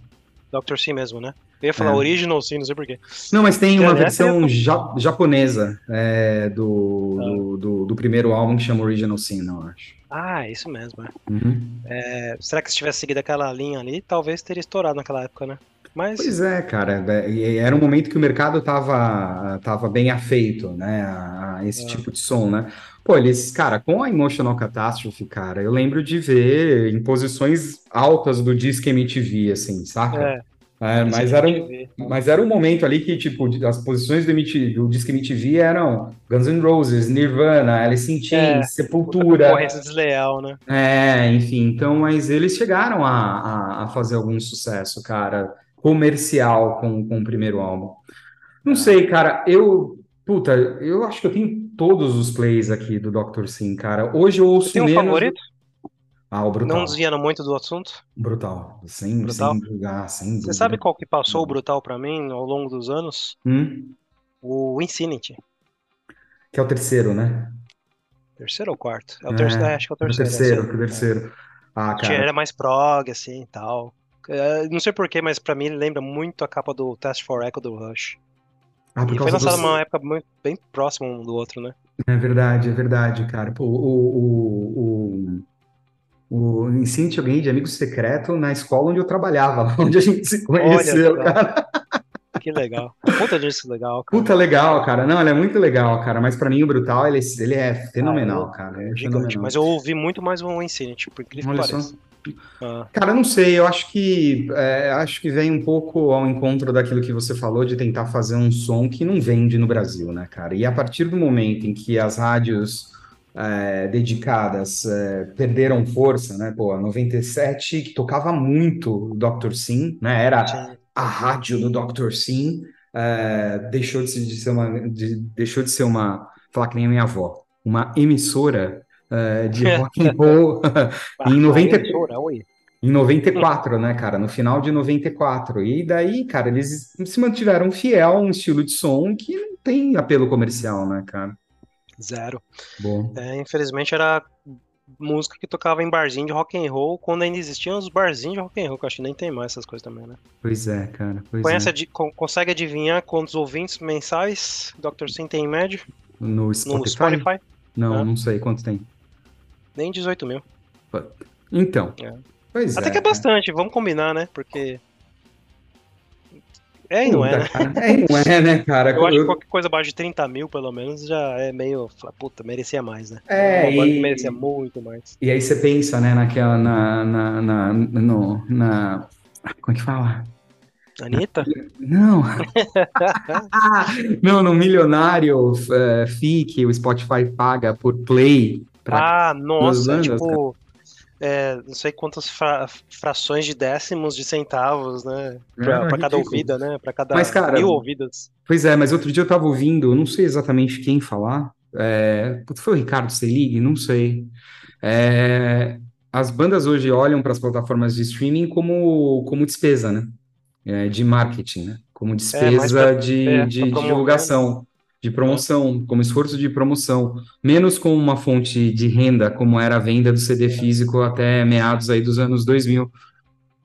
Dr. Sim mesmo, né? Eu ia falar é. Original Sim, não sei porquê. Não, mas tem uma versão ja japonesa é, do, ah. do, do, do, primeiro álbum que chama Original Sim, não acho. Ah, isso mesmo, é. Uhum. é. Será que se tivesse seguido aquela linha ali, talvez teria estourado naquela época, né? Mas... Pois é, cara. É, era um momento que o mercado estava tava bem afeito, né, a, a esse é. tipo de som, né? Pô, eles, cara, com a Emotional Catastrophe, cara, eu lembro de ver em posições altas do Disque MTV, assim, saca? É. É, mas, era um, mas era um momento ali que, tipo, as posições do, MTV, do Disque MTV eram Guns N' Roses, Nirvana, Alice in Chains, é, Sepultura. Concorrência desleal, né? É, enfim, então, mas eles chegaram a, a, a, fazer algum sucesso, cara, comercial com, com o primeiro álbum. Não ah. sei, cara, eu, puta, eu acho que eu tenho todos os plays aqui do Dr. Sim, cara. Hoje eu ouço Você tem um menos... favorito? Ah, o Brutal. Não desviando muito do assunto? Brutal. Sem, brutal. sem julgar, sem Você dúvida. sabe qual que passou o Brutal pra mim ao longo dos anos? Hum? O Infinity. Que é o terceiro, né? Terceiro ou quarto? É o terceiro, é, acho que é o terceiro. O terceiro, é, o terceiro. Ah, cara. Era mais prog, assim, e tal. É, não sei porquê, mas pra mim ele lembra muito a capa do Test for Echo do Rush. Ah, e foi lançado numa época muito, bem próxima um do outro, né? É verdade, é verdade, cara. Pô, o, o, o, o Incinte alguém de amigo secreto na escola onde eu trabalhava, onde a gente se conheceu, Olha, cara. Que legal. Puta disso legal, cara. Puta legal, cara. Não, ele é muito legal, cara. Mas pra mim o Brutal, ele, ele é fenomenal, ah, cara. É gigante. fenomenal. Mas eu ouvi muito mais o Infinity, por incrível que pareça. só. Ah, Cara, eu não sei, eu acho que é, acho que vem um pouco ao encontro daquilo que você falou de tentar fazer um som que não vende no Brasil, né, cara? E a partir do momento em que as rádios é, dedicadas é, perderam força, né? Pô, a 97 que tocava muito o Dr. Sim, né? Era a rádio do Dr. Sim, é, deixou de, de ser uma, de- deixou de ser uma, falar que nem a minha avó, uma emissora é, de rock and roll em 90, emissora, oi. em 94, né, cara? No final de 94. E daí, cara, eles se mantiveram fiel a um estilo de som que não tem apelo comercial, né, cara? Zero. Bom. É, infelizmente era música que tocava em barzinho de rock and roll, quando ainda existiam os barzinhos de rock and roll, que eu acho que nem tem mais essas coisas também, né? Pois é, cara. Pois Conhece, é. con- consegue adivinhar quantos ouvintes mensais Dr. Sim tem em média No no Spotify? Spotify? Não, É. não sei quanto tem. Nem 18 mil. Então. É. Até é. que é bastante, vamos combinar, né? Porque. É e não é, né? É e não é, né, cara? Eu acho que Eu- qualquer coisa abaixo de 30 mil, pelo menos, já é meio. Puta, merecia mais, né? É, Uma e- merecia muito mais. E aí você pensa, né, naquela, na, na, na, no, na, como é que fala? Anitta? Não, não, no milionário é, fee que o Spotify paga por play pra Ah, nossa, tipo. é, não sei quantas fra- frações de décimos de centavos, né? Pra, É, pra cada ouvida, né? Pra cada Mas, cara, mil ouvidas. Pois é, mas outro dia eu tava ouvindo, não sei exatamente quem falar, é, foi o Ricardo Selig? Não sei. É, as bandas hoje olham para as plataformas de streaming como, como despesa, né? É, de marketing, né? Como mais despesa pra- de, é, de promover. divulgação, de promoção, como esforço de promoção, menos como uma fonte de renda, como era a venda do CD físico até meados aí dos anos 2000.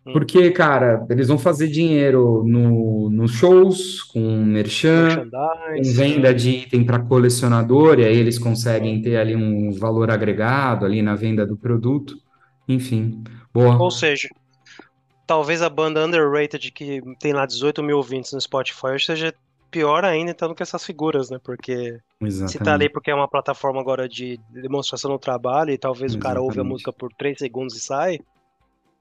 Hum. Porque, cara, eles vão fazer dinheiro no, nos shows, com merchan, com venda né? de item para colecionador, e aí eles conseguem ter ali um valor agregado ali na venda do produto. Enfim, boa. Ou seja, talvez a banda underrated que tem lá 18 mil ouvintes no Spotify seja pior ainda estando com essas figuras, né? Porque se tá ali Exatamente. porque é uma plataforma agora de demonstração do trabalho e talvez o cara ouve a Exatamente. música por 3 segundos e sai,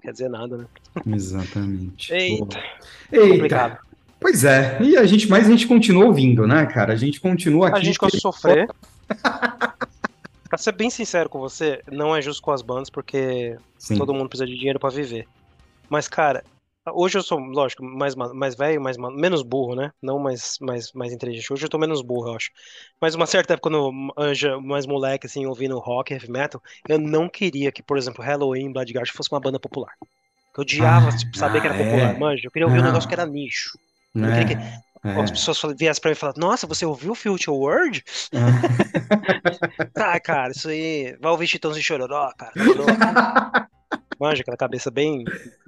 quer dizer nada, né? Exatamente. Eita, Boa. Eita. complicado. Pois é, e a gente, mas a gente continua ouvindo, né, cara? A gente continua A aqui. gente gosta de sofrer. pra ser bem sincero com você, não é justo com as bandas porque Sim. todo mundo precisa de dinheiro pra viver. Mas, cara, hoje eu sou, lógico, mais, ma- mais velho, mais, ma- menos burro, né? Não mais, mais, mais inteligente. Hoje eu tô menos burro, eu acho. Mas uma certa época, quando eu já mais moleque, assim, ouvindo rock, heavy metal, eu não queria que, por exemplo, Halloween, Bloodguard fosse uma banda popular. Eu odiava Ah, tipo, saber que era ah, popular, é. manja. Eu queria ouvir um Não. negócio que era nicho. Eu não É, queria que as é. pessoas fal- viessem pra mim e falassem, nossa, você ouviu Future World? Ah, cara, isso aí. Vai ouvir Titãs e Chororó, cara. tá. Manja, aquela cabeça bem.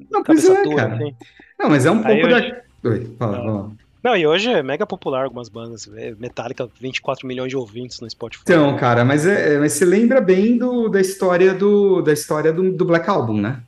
Não, cabeça é, dura, cara. assim. Não, mas é um Aí pouco hoje- da. Oi, fala, Ah. fala. Não, e hoje é mega popular algumas bandas. é, Metallica, 24 milhões de ouvintes no Spotify. Então, cara, mas, é, é- mas você lembra bem do, da história do, da história do, do Black Album, né?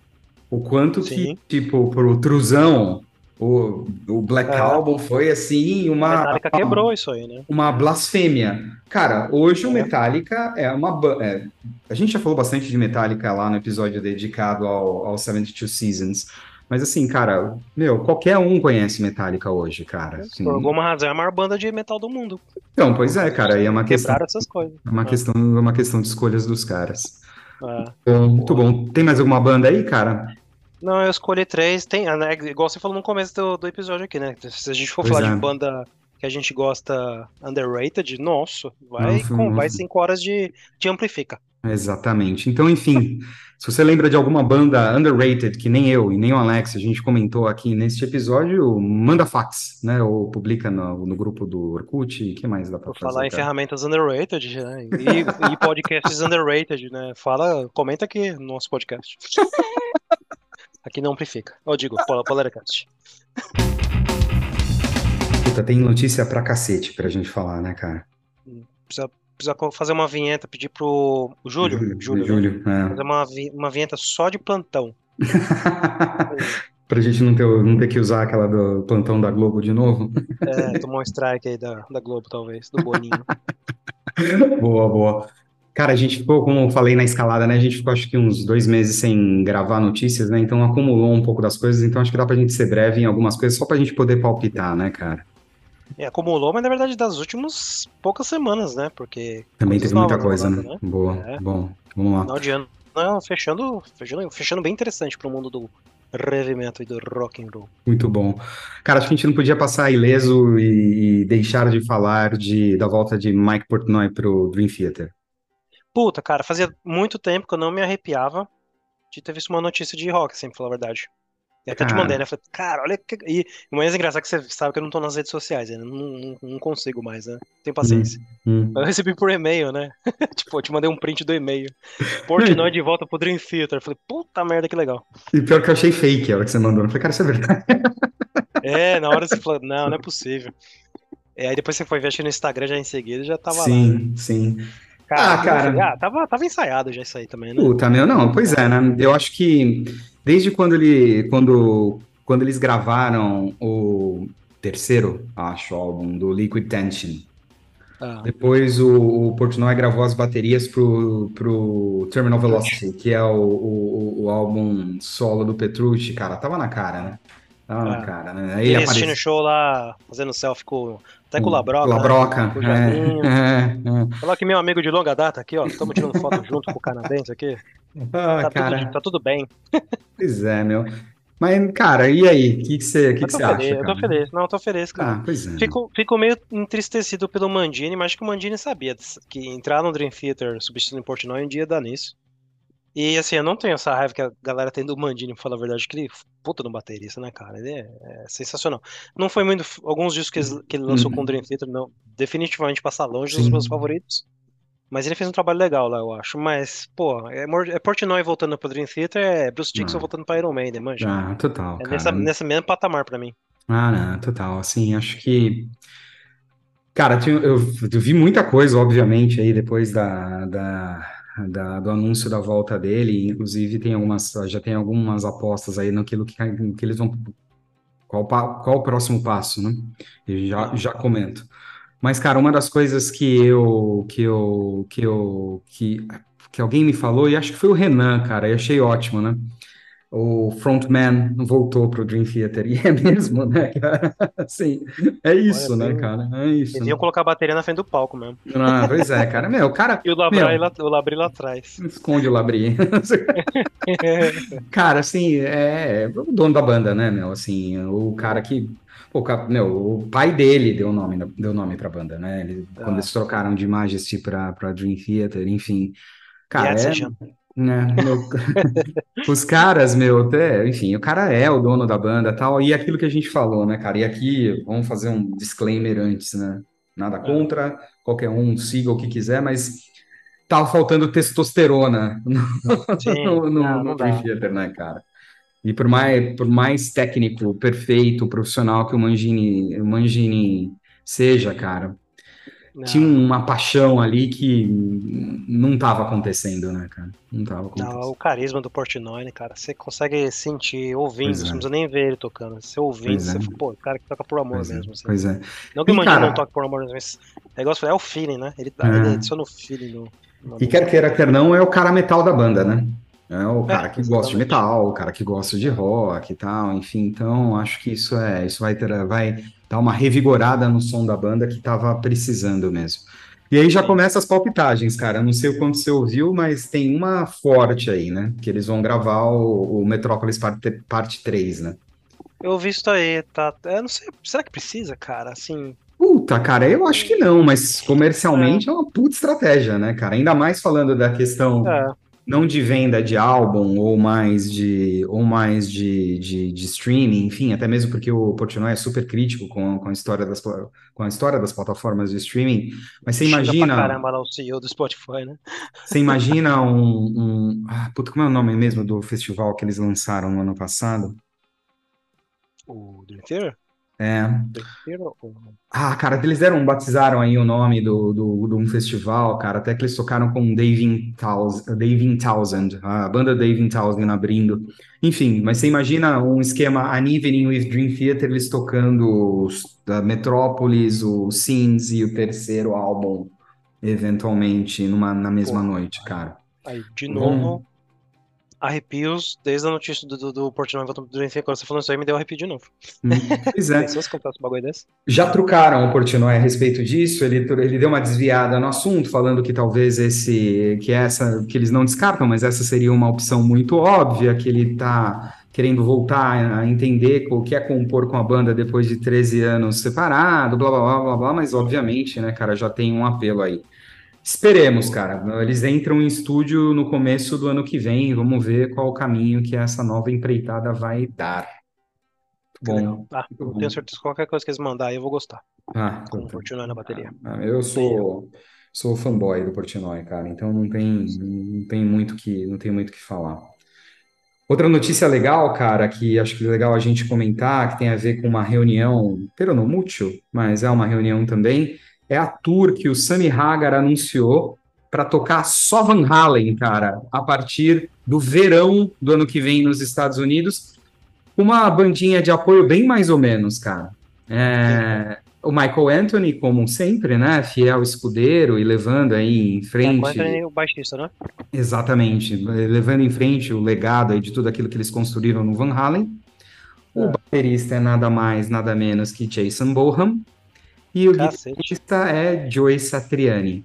O quanto Sim. que, tipo, pro Truzão, o, o Black É. Album foi assim, uma, Metallica quebrou isso aí, né? uma blasfêmia. Cara, hoje o É. Metallica é uma. é, a gente já falou bastante de Metallica lá no episódio dedicado ao, ao 72 Seasons. Mas assim, cara, meu, qualquer um conhece Metallica hoje, cara. Assim. Por alguma razão é a maior banda de metal do mundo. Então, pois é, cara, aí é uma questão, Quebraram essas coisas. é uma É. questão, é uma questão de escolhas dos caras. É. Bom, muito bom. Tem mais alguma banda aí, cara? Não, eu escolhi três. Tem, ah, né, igual você falou no começo do, do episódio aqui, né? Se a gente for Pois falar é. de banda que a gente gosta underrated, nossa, vai, Nossa, com, vai nossa. cinco horas de, de amplifica. Exatamente. Então, enfim, se você lembra de alguma banda underrated, que nem eu e nem o Alex, a gente comentou aqui neste episódio, manda fax, né? Ou publica no, no grupo do Orkut, o que mais dá pra Por fazer, falar em cara? ferramentas underrated, né? E, e podcasts underrated, né? Fala, comenta aqui no nosso podcast. Aqui não amplifica. Eu digo, Pol- Polercast. Puta, tem notícia pra cacete pra gente falar, né, cara? Precisa, precisa fazer uma vinheta, pedir pro o Júlio, Júlio, né? Júlio, é. fazer uma, uma vinheta só de plantão. Pra gente não ter, não ter que usar aquela do plantão da Globo de novo. É, tomar um strike aí da, da Globo, talvez, do Boninho. Boa, boa. Cara, a gente ficou, como eu falei na escalada, né? A gente ficou acho que uns dois meses sem gravar notícias, né? Então acumulou um pouco das coisas, então acho que dá pra gente ser breve em algumas coisas, só pra gente poder palpitar, né, cara? É, acumulou, mas na verdade das últimas poucas semanas, né? Porque Também teve muita coisa, rolando, né? Boa, É. bom, vamos lá. Final de ano, não, fechando, fechando, fechando bem interessante pro mundo do metal e do rock and roll. Muito bom. Cara, acho que a gente não podia passar ileso e, e deixar de falar de, da volta de Mike Portnoy pro Dream Theater. Puta, cara, fazia muito tempo que eu não me arrepiava de ter visto uma notícia de rock, assim, pra falar a verdade. E até te Cara. mandei, né? Falei, cara, olha que. E o mais engraçado é que você sabe que eu não tô nas redes sociais, né? Não, não, não consigo mais, né? Tenho paciência. Hum. Eu recebi por e-mail, né? tipo, eu te mandei um print do e-mail. Portnoy de volta pro Dream Theater. Eu Falei, puta merda, que legal. E pior que eu achei fake a hora que você mandou. Eu falei, cara, isso é verdade. É, na hora você falou, não, não é possível. É, aí depois você foi ver, acho que no Instagram já em seguida já tava lá. Sim, sim. Cara, Ah, cara. falei, ah, tava, tava ensaiado já isso aí também, né? Puta, meu, não, pois é, né? Eu acho que desde quando ele, quando, quando eles gravaram o terceiro, acho, álbum do Liquid Tension, Ah, depois o, o Portnoy gravou as baterias pro, pro Terminal Velocity, que é o, o, o álbum solo do Petrucci, cara, tava na cara, né? Tava na Ah. cara, né? Aí ele ele assistindo o apareceu. show lá, fazendo selfie com, até com o Labroca. né? Labroca, o é, é, é. Que meu amigo de longa data aqui, ó. Estamos tirando foto junto com o canadense aqui. Ah, Tá, tudo, tá tudo bem. pois é, meu. Mas, cara, e aí? O que você, que que você acha, feliz, eu tô cara? feliz. Não, eu tô feliz, cara. Ah, pois é. Fico, fico meio entristecido pelo Mandini, mas acho que o Mandini sabia que entrar no Dream Theater substituindo Portnoy um dia dá nisso. E assim, eu não tenho essa raiva que a galera tem do Mandini, pra falar a verdade, que ele puta no baterista, né, cara? Ele é, é sensacional. Não foi muito. Alguns discos que ele, que ele lançou Uhum. com o Dream Theater, não. Definitivamente passa longe dos Sim. meus favoritos. Mas ele fez um trabalho legal lá, eu acho. Mas, pô, é, é Portnoy voltando pro Dream Theater, é Bruce Dixon Não. voltando pra Iron Maiden, manja. Ah, total, é nessa, nesse mesmo patamar pra mim. Ah, não, total. Assim, acho que. Cara, tinha- eu, eu vi muita coisa, obviamente, aí depois da, da, da- do anúncio da volta dele. Inclusive, tem algumas, já tem algumas apostas aí naquilo que, que eles vão. Qual, qual o próximo passo, né? Eu já, já comento. Mas, cara, uma das coisas que eu, que eu, que eu, que, que alguém me falou, e acho que foi o Renan, cara, e achei ótimo, né? O frontman voltou pro Dream Theater, e é mesmo, né, cara? Assim, é isso, Olha, né, cara? É isso. Eles iam colocar a bateria na frente do palco mesmo. Ah, pois é, cara. Meu, o cara E o Labri Meu. lá, o Labri lá atrás. esconde o Labri. Cara, assim, é o dono da banda, né, meu? Assim, o cara que. O meu, o pai dele deu nome, deu nome pra banda, né? Ele- quando Ah. eles trocaram de Majesty pra, pra Dream Theater, enfim. Cara, é. Né, os caras, meu, até, enfim, o cara é o dono da banda e tal, e aquilo que a gente falou, né, cara? E aqui, vamos fazer um disclaimer antes, né? Nada contra, qualquer um siga o que quiser, mas tava faltando testosterona no, Sim, no, no, não, no. Theater, né, cara? E por mais, por mais técnico, perfeito, profissional que o Mangini, o Mangini seja, cara, Não, tinha uma paixão ali que não tava acontecendo, né, cara? Não tava não, acontecendo. o carisma do Portnoy, né, cara? Você consegue sentir ouvindo, você é. não precisa nem ver ele tocando. Você ouvindo, Pois você é. fala, pô, o cara que toca por amor Pois é, mesmo. assim. pois é. Não que o Mandini cara- não toque por amor mesmo, mas é você falou, é o feeling, né? Ele, É. ele adiciona o feeling no. no E quer queira, quer não, é o cara metal da banda, né? É o cara É, que gosta de metal, o cara que gosta de rock e tal, enfim, então acho que isso é, isso vai ter, vai dar uma revigorada no som da banda que tava precisando mesmo. E aí já começa as palpitagens, cara. Não sei o quanto você ouviu, mas tem uma forte aí, né? Que eles vão gravar o, o Metrópolis parte, parte 3, né? Eu ouvi isso aí, tá. Eu não sei. Será que precisa, cara? Assim. Puta, cara, eu acho que não, mas comercialmente é, uma puta estratégia, né, cara? Ainda mais falando da questão É. não de venda de álbum ou mais de ou mais de, de, de streaming, enfim, até mesmo porque o Portnoy é super crítico com, com a história das com a história das plataformas de streaming. Mas você imagina, caramba lá o CEO do Spotify, né? você imagina um, um ah, puta, como é o nome mesmo do festival que eles lançaram no ano passado? O Dream Theater? É, Ah, cara, eles deram, batizaram aí o nome do, do, de um festival, cara, até que eles tocaram com Davin Townsend, Davin Townsend, a banda Davin Townsend abrindo. Enfim, mas você imagina um esquema An Evening with Dream Theater, eles tocando os, da Metrópolis, o Sins e o terceiro álbum, eventualmente, numa, na mesma Pô, noite, cara. Aí, de Bom. Arrepios, desde a notícia do, do, do Portnoy voltando pro Dream Theater, quando você falando isso aí, me deu arrepio de novo. Hum, Pois é. Se um bagulho desse? Já trucaram o Portnoy a respeito disso, ele, ele deu uma desviada no assunto, falando que talvez esse, que essa, que eles não descartam, mas essa seria uma opção muito óbvia, que ele está querendo voltar a entender o que é compor com a banda depois de 13 anos separado, blá blá blá blá blá, mas obviamente, né, cara, já tem um apelo aí. Esperemos, cara. Eles entram em estúdio no começo do ano que vem, vamos ver qual o caminho que essa nova empreitada vai dar. Bom, Ah, bom. tenho certeza que qualquer coisa que eles mandarem eu vou gostar. Ah, Com o Portnoy na bateria. ah, Eu sou sou fanboy do Portnoy, cara, então não tem não tem muito que não tem muito que falar. Outra notícia legal, cara, que acho que é legal a gente comentar, que tem a ver com uma reunião, pero no mucho, mas é uma reunião também, é a tour que o Sammy Hagar anunciou para tocar só Van Halen, cara, a partir do verão do ano que vem nos Estados Unidos, uma bandinha de apoio bem mais ou menos, cara. É, o Michael Anthony, como sempre, né, fiel escudeiro e levando aí em É, frente com Anthony, o baixista, né? Exatamente, levando em frente o legado aí de tudo aquilo que eles construíram no Van Halen. O É. baterista é nada mais, nada menos que Jason Bonham. E o Cacete. guitarrista é Joey Satriani.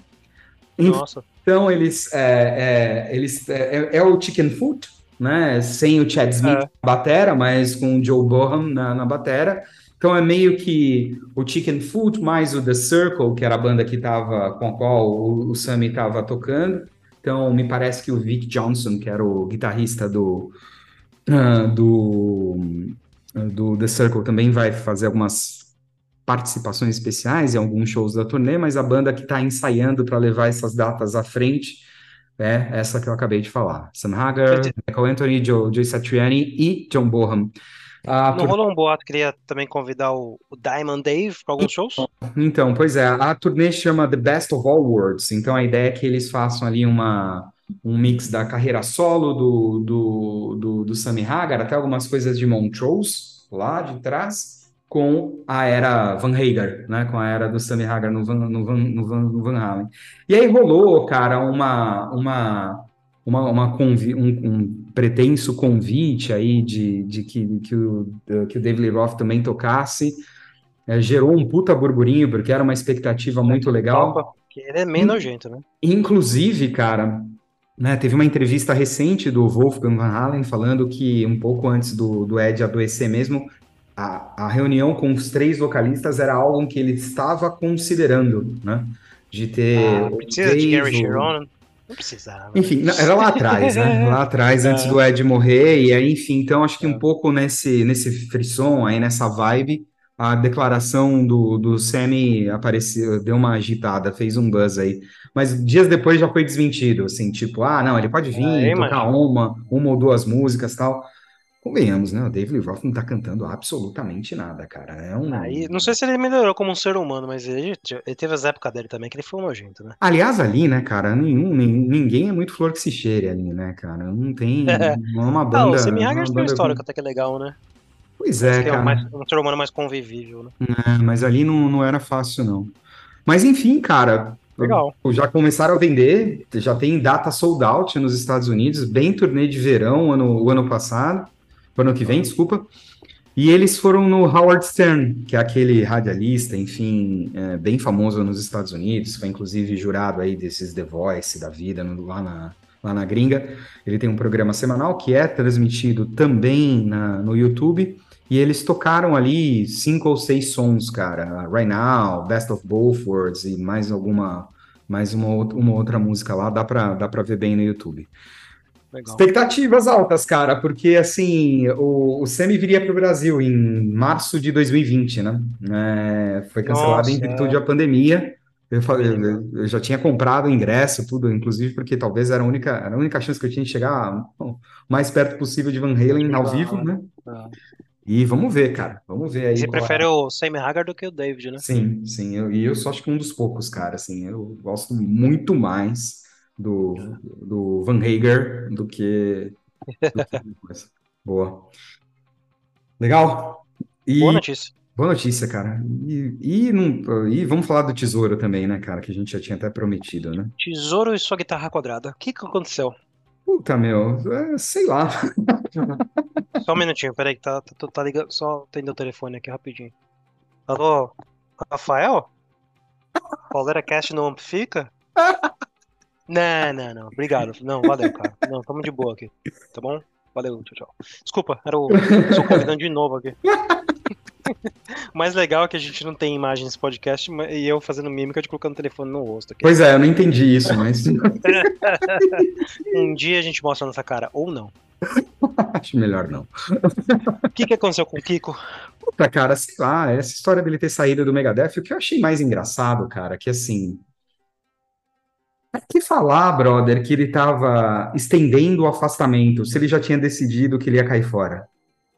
Nossa. Então, eles, é, é, eles é, é o Chicken Foot, né? Sem o Chad Smith É. na batera, mas com o Joe Bonham na, na batera. Então é meio que o Chicken Foot mais o The Circle, que era a banda que tava, com a qual o, o Sammy estava tocando. Então me parece que o Vic Johnson, que era o guitarrista do, ah, do, do The Circle, também vai fazer algumas participações especiais em alguns shows da turnê, mas a banda que está ensaiando para levar essas datas à frente é essa que eu acabei de falar. Sam Hagar, Michael Anthony, Joe, Joe Satriani e John Bonham. A Não tur- rolou um boato que queria também convidar o, o Diamond Dave para alguns shows? Então, pois é, a turnê chama The Best of All Worlds, então a ideia é que eles façam ali uma, um mix da carreira solo do, do, do, do Sammy Hagar, até algumas coisas de Montrose, lá de trás, com a era Van Hagar, né, com a era do Sammy Hagar no Van, no Van, no Van, no Van Halen. E aí rolou, cara, uma, uma, uma, uma convi um, um pretenso convite aí de, de que, que, o, que o David Lee Roth também tocasse, é, gerou um puta burburinho, porque era uma expectativa muito legal. Que ele é meio nojento, né? Inclusive, cara, né, teve uma entrevista recente do Wolfgang Van Halen falando que um pouco antes do, do Ed adoecer mesmo, a, a reunião com os três vocalistas era algo que ele estava considerando, né? De ter Ah, precisa de Gary Sharon? Não precisava. enfim, não, era lá atrás, né? Lá atrás, antes do Ed morrer, e aí, enfim, então acho que um É. pouco nesse, nesse frisson aí, nessa vibe, a declaração do, do Sammy apareceu, deu uma agitada, fez um buzz aí. Mas dias depois já foi desmentido, assim, tipo, ah, não, ele pode vir, eu tocar uma, uma ou duas músicas tal. Convenhamos, né? O David Lee Roth não tá cantando absolutamente nada, cara. É um... Aí, não sei se ele melhorou como um ser humano, mas ele, ele teve as épocas dele também, que ele foi um nojento, né? Aliás, ali, né, cara, nenhum, nin- ninguém é muito flor que se cheire ali, né, cara? Não tem. Não é uma Ah, banda. o Sammy não é Hagar uma tem uma história com- que até que é legal, né? Pois é, que é um, cara. mais- um ser humano mais convivível, né? É, mas ali não, não era fácil, não. Mas enfim, cara, Legal. Já começaram a vender, já tem data sold out nos Estados Unidos, bem turnê de verão ano, o ano passado, o ano que vem, desculpa. E eles foram no Howard Stern, que é aquele radialista, enfim, é, bem famoso nos Estados Unidos, foi inclusive jurado aí desses The Voice da vida no, lá, na, lá na gringa. Ele tem um programa semanal que é transmitido também na, no YouTube. E eles tocaram ali cinco ou seis sons, cara. Right Now, Best of Both Worlds e mais alguma, mais uma, uma outra música lá. Dá pra, dá pra ver bem no YouTube. Legal. Expectativas altas, cara, porque assim, o, o Semi viria para o Brasil em março de 2020, né? É, foi cancelado Nossa, em virtude é. da pandemia. Eu, eu, eu, já tinha comprado o ingresso, tudo, inclusive porque talvez era a única, era a única chance que eu tinha de chegar o mais perto possível de Van Halen ao vivo, né? É. E vamos ver, cara. Vamos ver aí. Você prefere o Sammy Hagar do que o David, né? Sim, sim. Eu, e eu só acho que um dos poucos, cara. Assim, eu gosto muito mais do, do Van Hager do que. Do que Boa. Legal. E... Boa notícia. Boa notícia, cara. E, e, não, e vamos falar do tesouro também, né, cara? Que a gente já tinha até prometido, né? Tesouro e sua guitarra quadrada. O que, que aconteceu? Puta, meu, é, sei lá. Só um minutinho, peraí, que tá, tá, tá ligando. Só atender o telefone aqui rapidinho. Alô, Rafael? Paulera Cast não amplifica? Não, não, não. Obrigado. Não, valeu, cara. Não, tamo de boa aqui. Tá bom? Valeu, tchau, tchau. Desculpa, era o. Sou convidando de novo aqui. O mais legal é que a gente não tem imagem nesse podcast e eu fazendo mímica de colocando o telefone no rosto. Aqui. Pois é, eu não entendi isso, mas. um dia a gente mostra a nossa cara, ou não. Acho melhor não. O que, que aconteceu com o Kiko? Puta, cara, sei lá, essa história dele ter saído do Megadeth, o que eu achei mais engraçado, cara, que assim. Que falar, brother, que ele tava estendendo o afastamento, se ele já tinha decidido que ele ia cair fora.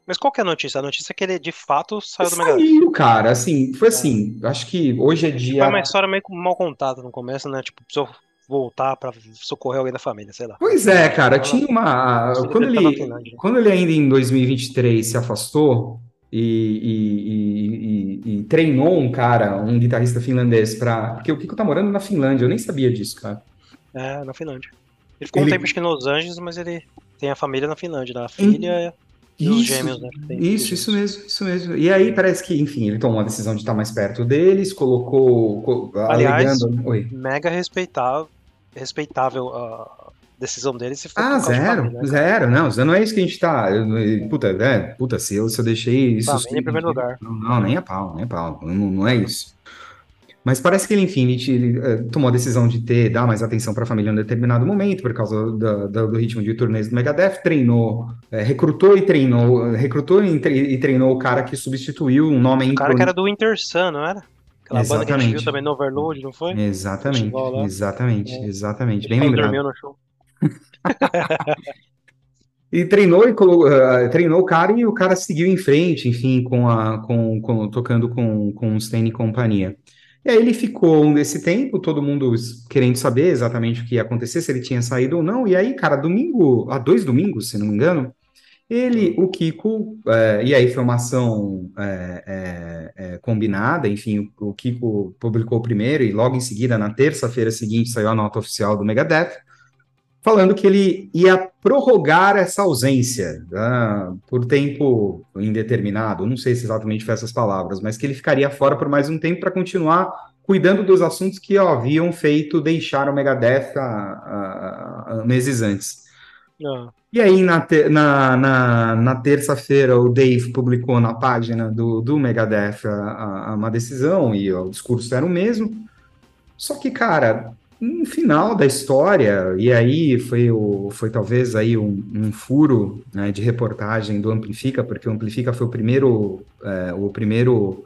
Mas qual que é a notícia? A notícia é que ele de fato saiu do. Saiu, cara, assim, foi é. assim, acho que hoje é dia... Foi uma história meio mal contada no começo, né, tipo, precisou voltar para socorrer alguém da família, sei lá. Pois é, cara, tinha uma... Quando ele, né? quando ele ainda em 2023 se afastou e, e, e, e treinou um cara, um guitarrista finlandês, para porque o Kiko tá morando na Finlândia, eu nem sabia disso, cara. É, na Finlândia. Ele ficou ele... um tempo acho que em Los Angeles, mas ele tem a família na Finlândia, né? a filha... E os gêmeos, né? Isso, isso mesmo, isso mesmo. E aí parece que, enfim, ele tomou a decisão de estar mais perto deles, colocou. Aliás, alegando... Oi. mega respeitável, respeitável a decisão deles. Se ah, zero, família, né, zero. Não, não é isso que a gente tá. Puta, é, puta, se eu, se eu deixei isso. Família em primeiro lugar. Não, não, nem a pau, nem a pau. Não, não é isso. Mas parece que ele, enfim, ele, ele uh, tomou a decisão de ter, dar mais atenção para a família em um determinado momento, por causa do, ritmo de turnês do Megadeth, treinou, é, recrutou e treinou, recrutou e, e, treinou o cara que substituiu um nome... O cara que era do Winter Sun, não era? Aquela exatamente. banda que a gente viu também no Overload, não foi? Exatamente, exatamente, é. exatamente, bem lembrado. dormiu no show. E treinou e uh, treinou o cara e o cara seguiu em frente, enfim, com a com, com tocando com com o Stan e companhia. E aí ele ficou nesse tempo, todo mundo querendo saber exatamente o que ia acontecer, se ele tinha saído ou não. E aí, cara, domingo, há dois domingos, se não me engano, ele, o Kiko, é, e aí foi uma ação é, é combinada, enfim, o, o Kiko publicou primeiro e logo em seguida, na terça-feira seguinte, saiu a nota oficial do Megadeth, falando que ele ia prorrogar essa ausência uh, por tempo indeterminado, não sei se exatamente foi essas palavras, mas que ele ficaria fora por mais um tempo para continuar cuidando dos assuntos que ó, haviam feito deixar o Megadeth a, a, a meses antes. Não. Ah. E aí, na, te, na, na, na terça-feira, o Dave publicou na página do, do Megadeth a, uma decisão e ó, o discurso era o mesmo. Só que, cara, no final da história, e aí foi, o, foi talvez aí um, um furo né, de reportagem do Amplifica, porque o Amplifica foi o primeiro, é, o primeiro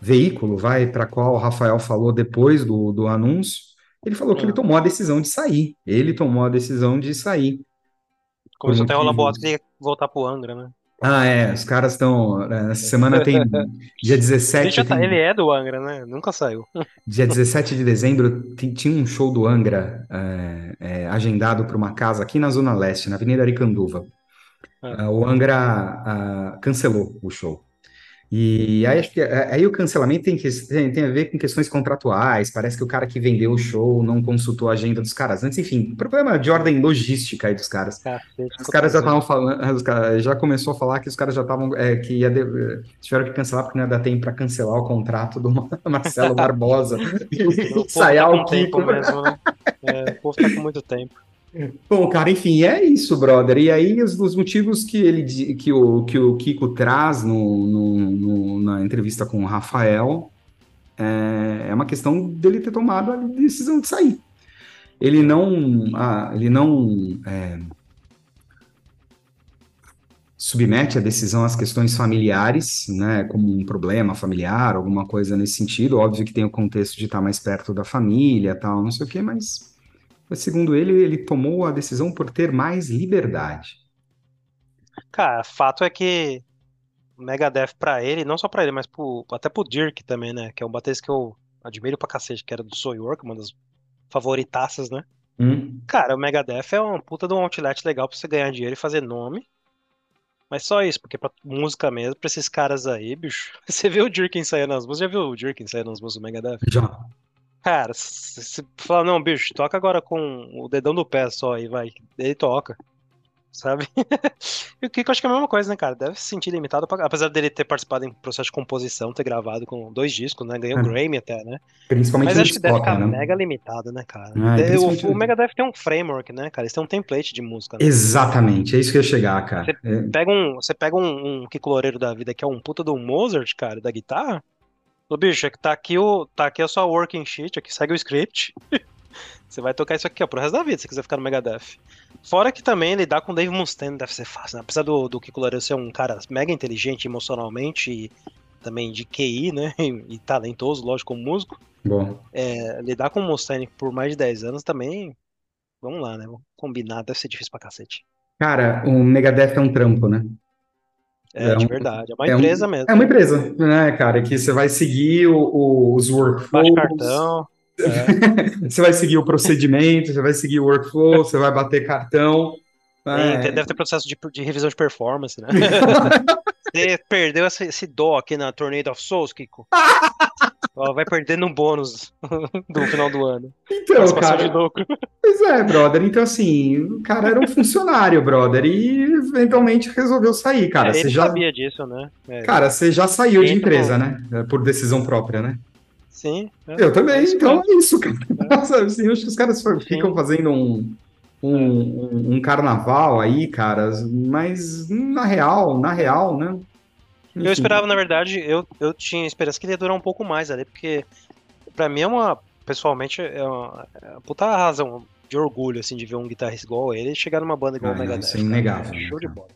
veículo, vai, para qual o Rafael falou depois do, do anúncio, ele falou que ele é. tomou a decisão de sair, ele tomou a decisão de sair. Começou até o boato que ia voltar pro Angra, né? Ah, é, os caras estão. Né, essa semana tem. Dia 17. Ele, tá, tem, ele é do Angra, né? Nunca saiu. Dia 17 de dezembro tinha um show do Angra é, é, agendado para uma casa aqui na Zona Leste, na Avenida Aricanduva. Ah. Uh, o Angra uh, cancelou o show. E aí, acho que, é, aí o cancelamento tem, que, tem, a ver com questões contratuais, parece que o cara que vendeu o show não consultou a agenda dos caras antes, enfim, problema de ordem logística aí dos caras. Os caras já estavam falando, os caras- já começou a falar que os caras já estavam, é, que ia de- tiveram que cancelar porque não ia dar tempo para cancelar o contrato do Ma- Marcelo Barbosa e tá ensaiar o tempo Kiko. mesmo, né? É, o povo tá com muito tempo. Bom, cara, enfim, é isso, brother. E aí, os, os motivos que ele que o, que o Kiko traz no, no- no- na entrevista com o Rafael é, é uma questão dele ter tomado a decisão de sair. Ele não, ah, ele não é, submete a decisão às questões familiares, né, como um problema familiar, alguma coisa nesse sentido. Óbvio que tem o contexto de estar mais perto da família, tal, não sei o quê, mas mas, segundo ele, ele tomou a decisão por ter mais liberdade. Cara, fato é que o Megadeth pra ele, não só pra ele, mas pro, até pro Dirk também, né? Que é um baterista que eu admiro pra cacete, que era do Soul York, uma das favoritaças, né? Hum? Cara, o Megadeth é uma puta de um outlet legal pra você ganhar dinheiro e fazer nome. Mas só isso, porque pra música mesmo, pra esses caras aí, bicho. Você viu o Dirk ensaiando as músicas? Já viu o Dirk ensaiando as músicas do Megadeth? Já. Cara, se você falar, não, bicho, toca agora com o dedão do pé só aí, vai. Ele toca. Sabe? e o Kiko acho que é a mesma coisa, né, cara? Deve se sentir limitado, pra... apesar dele ter participado em processo de composição, ter gravado com dois discos, né? Ganhou É. Grammy até, né? Principalmente Mas acho que deve ficar né? mega limitado, né, cara? É, De- principalmente o, o no- Megadeth tem um framework, né, cara? Eles têm um template de música, né? Exatamente, é isso que eu ia chegar, cara. É, Pega um, você pega um, um Kiko Loureiro da vida que é um puta do Mozart, cara, da guitarra. Ô, bicho, é que tá aqui, o, tá aqui a sua working sheet, aqui segue o script. Você vai tocar isso aqui, ó, pro resto da vida, se quiser ficar no Megadeth. Fora que também lidar com o Dave Mustaine deve ser fácil, né? Apesar do, do Kiko Loureiro ser um cara mega inteligente emocionalmente e também de QI, né? E, talentoso, lógico, como músico. bom, É, lidar com o Mustaine por mais de 10 anos também. Vamos lá, né? Vamos combinar, deve ser difícil pra cacete. cara, o Megadeth é um trampo, né? É, É de um- verdade. É uma é um- empresa mesmo. É uma empresa, né, cara, que você vai seguir o- o- os workflows, cartão. você vai seguir o procedimento, você vai seguir o workflow, você vai bater cartão. É, tem- deve ter processo de, de revisão de performance, né? Você perdeu esse, esse dó aqui na Tornado of Souls, Kiko. Ó, vai perder no bônus do final do ano. Então, cara, pois é, brother. Então, assim, o cara era um funcionário, brother, e eventualmente resolveu sair, cara. É, Você ele já, sabia disso, né? É, cara, você já saiu de empresa, né? É, Por decisão própria, né? sim. é, Eu também, é então é isso, cara. Nossa, assim, acho que os caras ficam fazendo um, um, um- um carnaval aí, cara, mas na real, na real, né? Eu esperava, na verdade, eu, eu tinha esperança que ele ia durar um pouco mais ali, porque pra mim é uma, pessoalmente, é uma, é uma puta razão de orgulho, assim, de ver um guitarrista igual ele chegar numa banda igual Ah, o Megadeth. isso é inegável, É show de bola.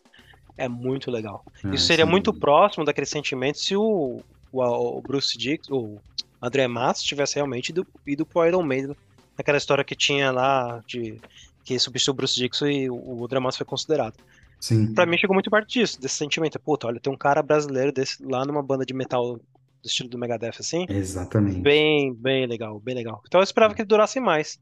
É muito legal. ah, Isso seria sim. muito próximo daquele sentimento se o, o, o Bruce Dix, o André Matos tivesse realmente ido, ido pro Iron Maiden. Aquela história que tinha lá de que substituiu o Bruce Dixon e o, o André Matos foi considerado. Sim. Pra mim chegou muito perto disso, desse sentimento. Puta, olha, tem um cara brasileiro desse lá numa banda de metal do estilo do Megadeth, assim. Exatamente. Bem, bem legal, bem legal. Então eu esperava que ele durasse mais.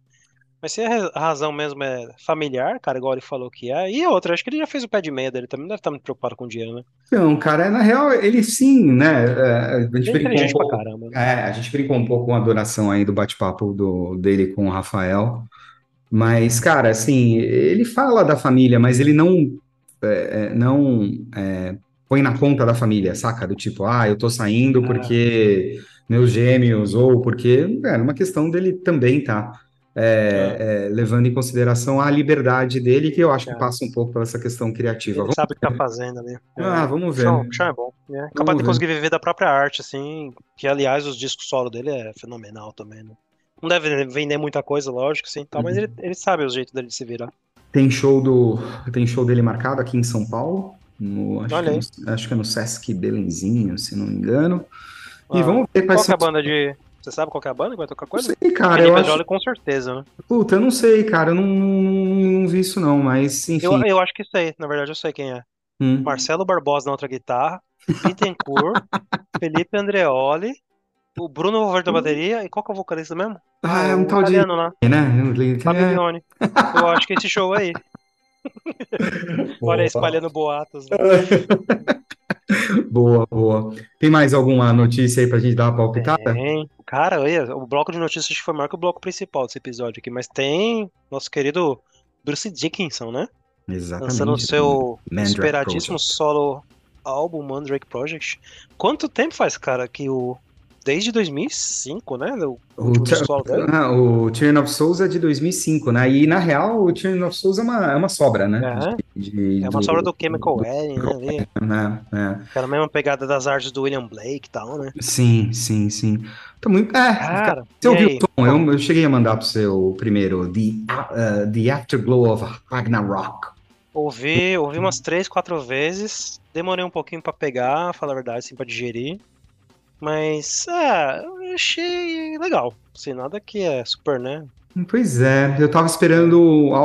Mas se a ra- a razão mesmo é familiar, cara, igual ele falou que é, e outra, acho que ele já fez o pé de meia dele também, não deve estar muito preocupado com dinheiro, né? Então, cara, na real, ele sim, né? é, A gente Ele é brincou um pouco. caramba. né? É, a gente brincou um pouco com a duração aí do bate-papo dele com o Rafael. Mas, cara, assim, ele fala da família, mas ele não, é, é, não é, põe na conta da família, saca? Do tipo, ah, eu tô saindo porque meus gêmeos, ou porque é uma questão dele também tá é, é, levando em consideração a liberdade dele, que eu acho que É. passa um pouco pela essa questão criativa. Ele sabe o que tá fazendo ali. Ah, vamos ver. Chão é bom. É capaz de conseguir viver da própria arte, assim. Que, aliás, os discos solo dele é fenomenal também, né? Não deve vender muita coisa, lógico, sim, tal, mas Uhum. ele, ele sabe o jeito dele de se virar. Tem show do tem show dele marcado aqui em São Paulo, no, acho, Olha que aí. no, acho que é no Sesc Belenzinho, se não me engano. E Ah, vamos ver Qual que é a banda de. Você sabe qual que é a banda que vai tocar Não coisa? sei, cara, Felipe eu acho. Com certeza, né? Puta, eu não sei, cara, eu não, não, não vi isso não, mas enfim. Eu, eu acho que sei, na verdade eu sei quem é. Hum. Marcelo Barbosa na outra guitarra, Bittencourt, Felipe Andreoli, o Bruno Valverde da bateria, e qual que é o vocalista mesmo? Ah, é o um tal de. lá, né? Fabiglione. Eu acho que esse show aí. Olha espalhando boatos. Né? Boa, boa. Tem mais alguma notícia aí pra gente dar uma palpitada? Tem. Cara, olha, o bloco de notícias foi maior que o bloco principal desse episódio aqui, mas tem nosso querido Bruce Dickinson, né? Exatamente. Lançando o seu Mandrake esperadíssimo Project. solo álbum Mandrake Project. Quanto tempo faz, cara, que o. Desde 2005, né? O O, solo dele. ah, o Tyrion of Souls é de 2005, né? E na real, o Tyrion of Souls é uma, é uma sobra, né? É. De- de- É uma do- sobra do Chemical Wedding, né? Né? É. Aquela mesma pegada das artes do William Blake e tal, né? Sim, sim, sim. Tá muito. É, Cara, você ouviu o som? Eu, eu cheguei a mandar pro seu primeiro, The, uh, the Afterglow of Ragnarok. Ouvi, ouvi umas três, quatro vezes. Demorei um pouquinho pra pegar, falar a verdade, assim, pra digerir. Mas, é, eu achei legal. Assim, nada que é super, né? Pois é, eu tava esperando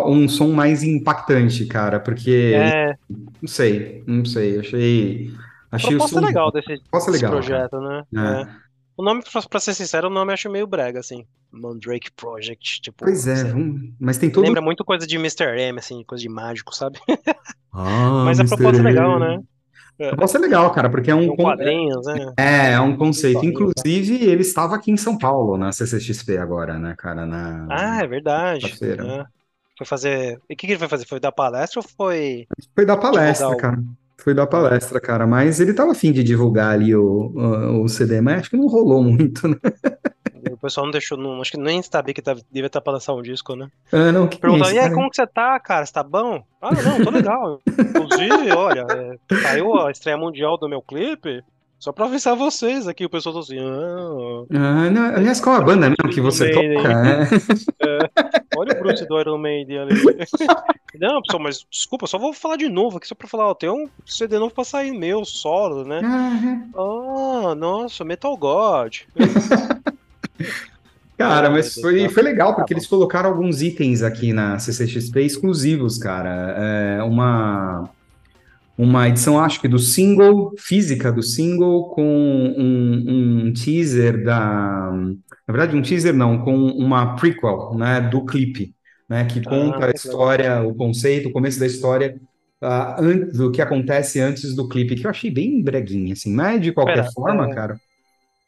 um som mais impactante, cara, porque É, não sei, não sei, achei, a achei o proposta som é legal desse, proposta desse legal, projeto, né? É. É. O nome, pra, ser sincero, o nome eu acho meio brega, assim. Mandrake Project, tipo. Pois é, vamos- mas tem todo Lembra muito coisa de Mr. M, assim, coisa de mágico, sabe? Ah, Mas a Mr. proposta é legal, né? A proposta é legal, cara, porque é um con- quadrinhos, né? é, é um conceito. Inclusive, ele estava aqui em São Paulo na CCXP agora, né, cara, na Ah, é verdade. É. Foi fazer. E o que, que ele foi fazer? Foi dar palestra ou foi. Foi dar palestra, Divulgar o- cara. Foi dar palestra, cara, mas ele tava afim de divulgar ali o, o, o CD, mas acho que não rolou muito, né? O pessoal não deixou. Não, acho que nem sabia que tava, devia estar pra lançar um disco, né? Ah, não, que que é isso, e aí, cara? como que você tá, cara? Você tá bom? Ah, não, tô legal. Inclusive, olha, é, saiu a estreia mundial do meu clipe. Só pra avisar vocês aqui, o pessoal tá assim, ah, Ah, não, aliás, qual a banda mesmo que você toca? É. olha o Bruce do Iron Maiden ali. Não, pessoal, mas desculpa, só vou falar de novo aqui, só pra falar, ó, tem um CD novo pra sair meu, solo, né? Ah, Ah, nossa, Metal God. Cara, Ah, mas foi, Deus. foi legal, porque Tá bom. eles colocaram alguns itens aqui na CCXP exclusivos, cara. É uma, uma edição, acho que do single, física do single, com um, um teaser da. Na verdade, um teaser não, com uma prequel, né, do clipe, né, que conta a que história, o conceito, o começo da história. ah, an- do que acontece antes do clipe, que eu achei bem breguinha, assim, mas de qualquer Pera, forma, é, cara,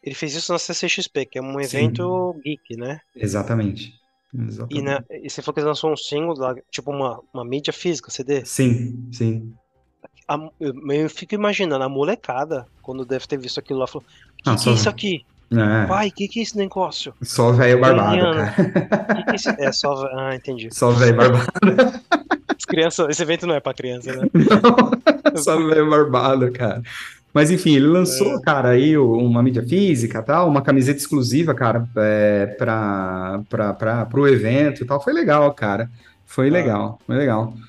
Ele fez isso na CCXP, que é um Sim. evento geek, né? exatamente. E, Exatamente. na, e você falou que ele lançou um single, lá, tipo uma, uma mídia física, CD. Sim, sim. A- eu, eu fico imaginando, a molecada, quando deve ter visto aquilo lá, falou: Que Ah, que é isso aqui? É, Pai, que que é esse negócio? só velho barbado, Indiana. cara. Que que é esse... É só. Ah, entendi. Só velho barbado. As crianças, esse evento não é pra criança, né? Não, só velho barbado, cara. Mas enfim, ele lançou, É. cara, aí uma mídia física, tal, uma camiseta exclusiva, cara, é, para o evento e tal. Foi legal, cara. Foi Ah. legal, foi legal. Ele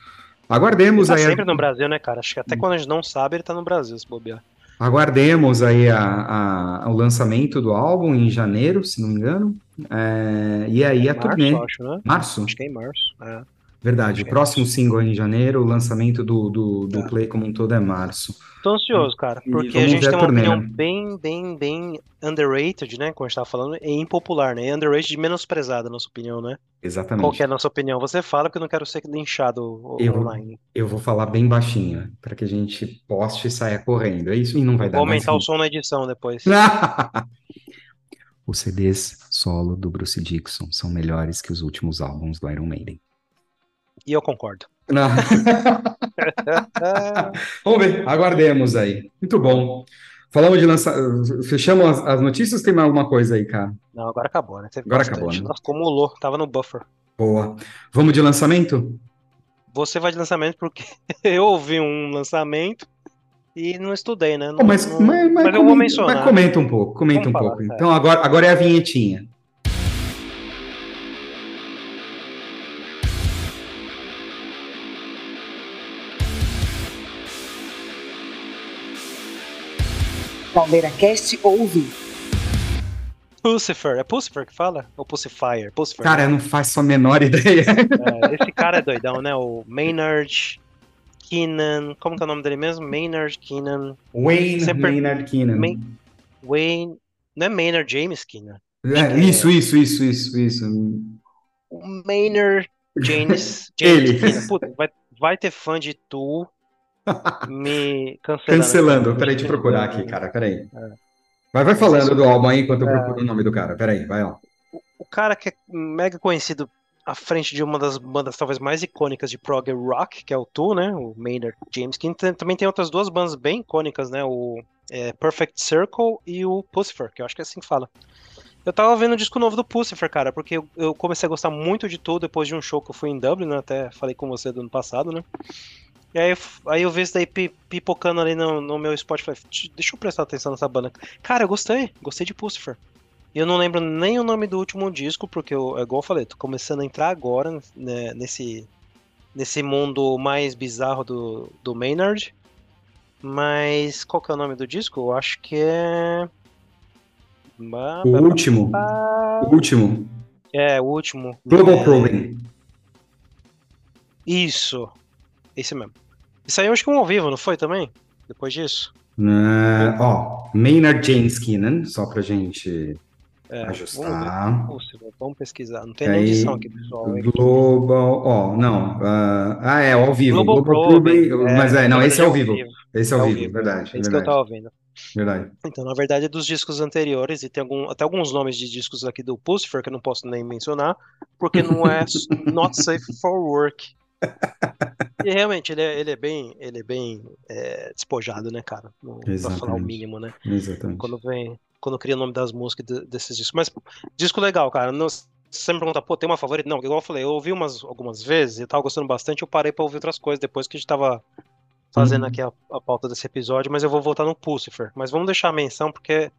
Aguardemos tá aí, a- sempre no Brasil, né, cara? Acho que até quando a gente não sabe, ele tá no Brasil, se bobear. aguardemos aí a, a- o lançamento do álbum em janeiro, se não me engano. É, e aí a Março, turnê. acho, né? Março? Acho que é em março. É. Verdade, o é próximo single é em janeiro, o lançamento do, do, do Tá. Play como um todo é março. Tô ansioso, cara, porque a gente tem uma turnê, opinião né? bem, bem, bem underrated, né? Como a gente tava falando, e impopular, né? Underrated e menosprezada, a nossa opinião, né? Qual Exatamente. que é a nossa opinião? Você fala porque eu não quero ser linchado Eu- online. Eu vou falar bem baixinho, para que a gente poste e saia correndo. É isso e não vai dar Vou mais aumentar o som na edição depois. Os CDs solo do Bruce Dickinson são melhores que os últimos álbuns do Iron Maiden. E eu concordo. Vamos ver, aguardemos aí. Muito bom. Falamos de lançar. Fechamos as, as notícias tem mais alguma coisa aí, cara? não, agora acabou, né? Teve Agora bastante. acabou, né? Nossa, acumulou, tava no buffer. Boa. Vamos de lançamento? Você vai de lançamento porque eu ouvi um lançamento e não estudei, né? Não- Pô, mas, não- mas, mas mas eu vou comenta, mencionar. mas comenta um pouco, comenta um Vamos pouco. falar, é. Então agora, agora é a vinhetinha. PalmeiraCast ouve. Pucifer, é Pucifer que fala? Ou Pucifier? Pucifer. Cara, eu não faço a menor ideia. É, esse cara é doidão, né? O Maynard Keenan. Como que é o nome dele mesmo? Maynard Keenan. Wayne Sempre- Maynard Keenan. May- Wayne. Não é Maynard James Keenan. É, isso, isso, isso, isso, isso. O Maynard James, James Ele. Keenan. Puta, vai, vai ter fã de Tu me cancelando. Cancelando. Peraí, deixa eu procurar aqui, cara. Peraí. Vai, vai falando do álbum aí enquanto eu procuro o nome do cara. Peraí, vai lá. O cara que é mega conhecido à frente de uma das bandas talvez mais icônicas de prog rock, que é o Tu, né? O Maynard James, que também tem outras duas bandas bem icônicas, né? O é, Perfect Circle e o Pucifer, que eu acho que é assim que fala. Eu tava vendo o disco novo do Pucifer, cara, porque eu, eu comecei a gostar muito de Tu depois de um show que eu fui em Dublin, né? Até falei com você do ano passado, né? E aí, aí eu vi isso daí pi- pipocando ali no, no meu Spotify. Deixa eu prestar atenção nessa banda. Cara, eu gostei. Gostei de Pucifer. E eu não lembro nem o nome do último disco, porque eu, é igual eu falei, tô começando a entrar agora né, nesse, nesse mundo mais bizarro do, do Maynard. Mas qual que é o nome do disco? Eu acho que é. O último. O último. É, o último. Global É, Probing. Isso. Esse mesmo. Isso aí eu acho que um ao vivo, não foi também? Depois disso? Ah, ó, Maynard James Keenan, só pra gente É, Vamos, ajustar. ver. Pô, vamos pesquisar. Não tem nem edição aqui, pessoal. É Global, ó, não, ah, ah, é, ao vivo, Global Global é, mas é, não, esse é ao verdade vivo, esse é ao vivo, verdade, É isso que eu verdade, tava vendo. verdade. Então, na verdade, é dos discos anteriores, e tem algum, até alguns nomes de discos aqui do Pucifer que eu não posso nem mencionar, porque não é not safe for work. E realmente, ele é, ele é bem, ele é bem é, despojado, né, cara? Não- Pra falar o mínimo, né? Exatamente. Quando vem, quando cria o nome das músicas de- desses discos. Mas, disco legal, cara. Não, você me perguntar, pô, tem uma favorita? Não, igual eu falei, eu ouvi umas, algumas vezes e tava gostando bastante, eu parei pra ouvir outras coisas depois que a gente tava fazendo Uhum. aqui a, a pauta desse episódio, mas eu vou voltar no Pucifer. Mas vamos deixar a menção, porque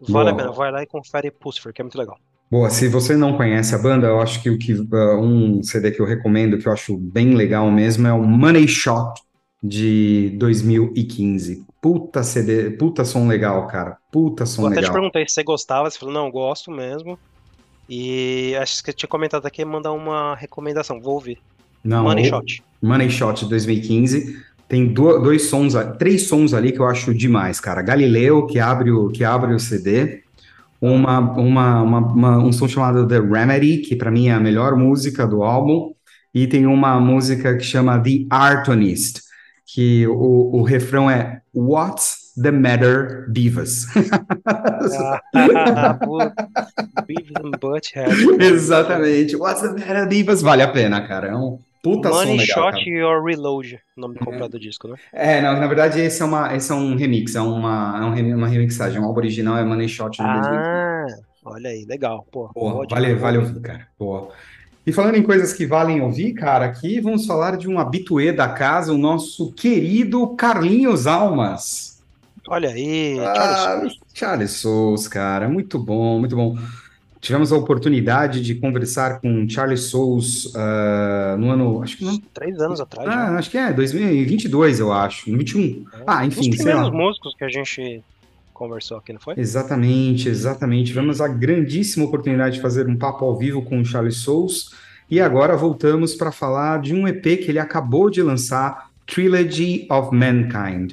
vale a pena. Vai lá e confere Pucifer, que é muito legal. Boa, se você não conhece a banda, eu acho que o que ah, um CD que eu recomendo, que eu acho bem legal mesmo, é o Money Shot de 2015. Puta CD, puta som legal, cara. Puta som Eu até te legal. perguntei se você gostava, você falou, não, gosto mesmo. E acho que eu tinha comentado aqui, mandar uma recomendação, vou ouvir. Não, Money Shot. Money Shot de 2015. Tem do- dois sons, três sons ali que eu acho demais, cara. Galileu, que abre o, que abre o CD. Uma, uma, uma- uma- um som chamado The Remedy, que pra mim é a melhor música do álbum. E tem uma música que chama The Artonist, que o, o refrão é What's the Matter, Divas? Ah, Beavis and Butthead. Exatamente. What's the Matter, Divas? Vale a pena, cara. É um puta som Money legal, Shot cara. or Reload, o nome completo do disco, né? É, não, na verdade esse é, uma, esse é um remix, é uma, é um uma remixagem. O álbum original é Money Shot no 2015. Ah, olha aí, legal. Pô, Boa, vale, vale ouvir, cara. Boa. E falando em coisas que valem ouvir, cara, aqui vamos falar de um habituê da casa, o nosso querido Carlinhos Almas. Olha aí, Charles Ah, Charles Souls, cara, muito bom, muito bom. Tivemos a oportunidade de conversar com Charles Souls ah, no ano, acho que no, três anos atrás, já. ah, acho que é 2022, eu acho, no 21. Ah, Os enfim, sei lá. primeiros músicos que a gente conversou aqui, não foi? Exatamente, exatamente. Tivemos a grandíssima oportunidade de fazer um papo ao vivo com o Charles Souls e agora voltamos para falar de um EP que ele acabou de lançar, Trilogy of Mankind.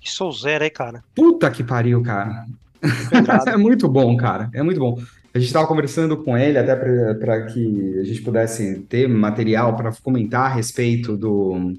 Que souzeira aí, cara. Puta que pariu, cara. É muito bom, cara. É muito bom. A gente estava conversando com ele até para que a gente pudesse ter material para comentar a respeito do,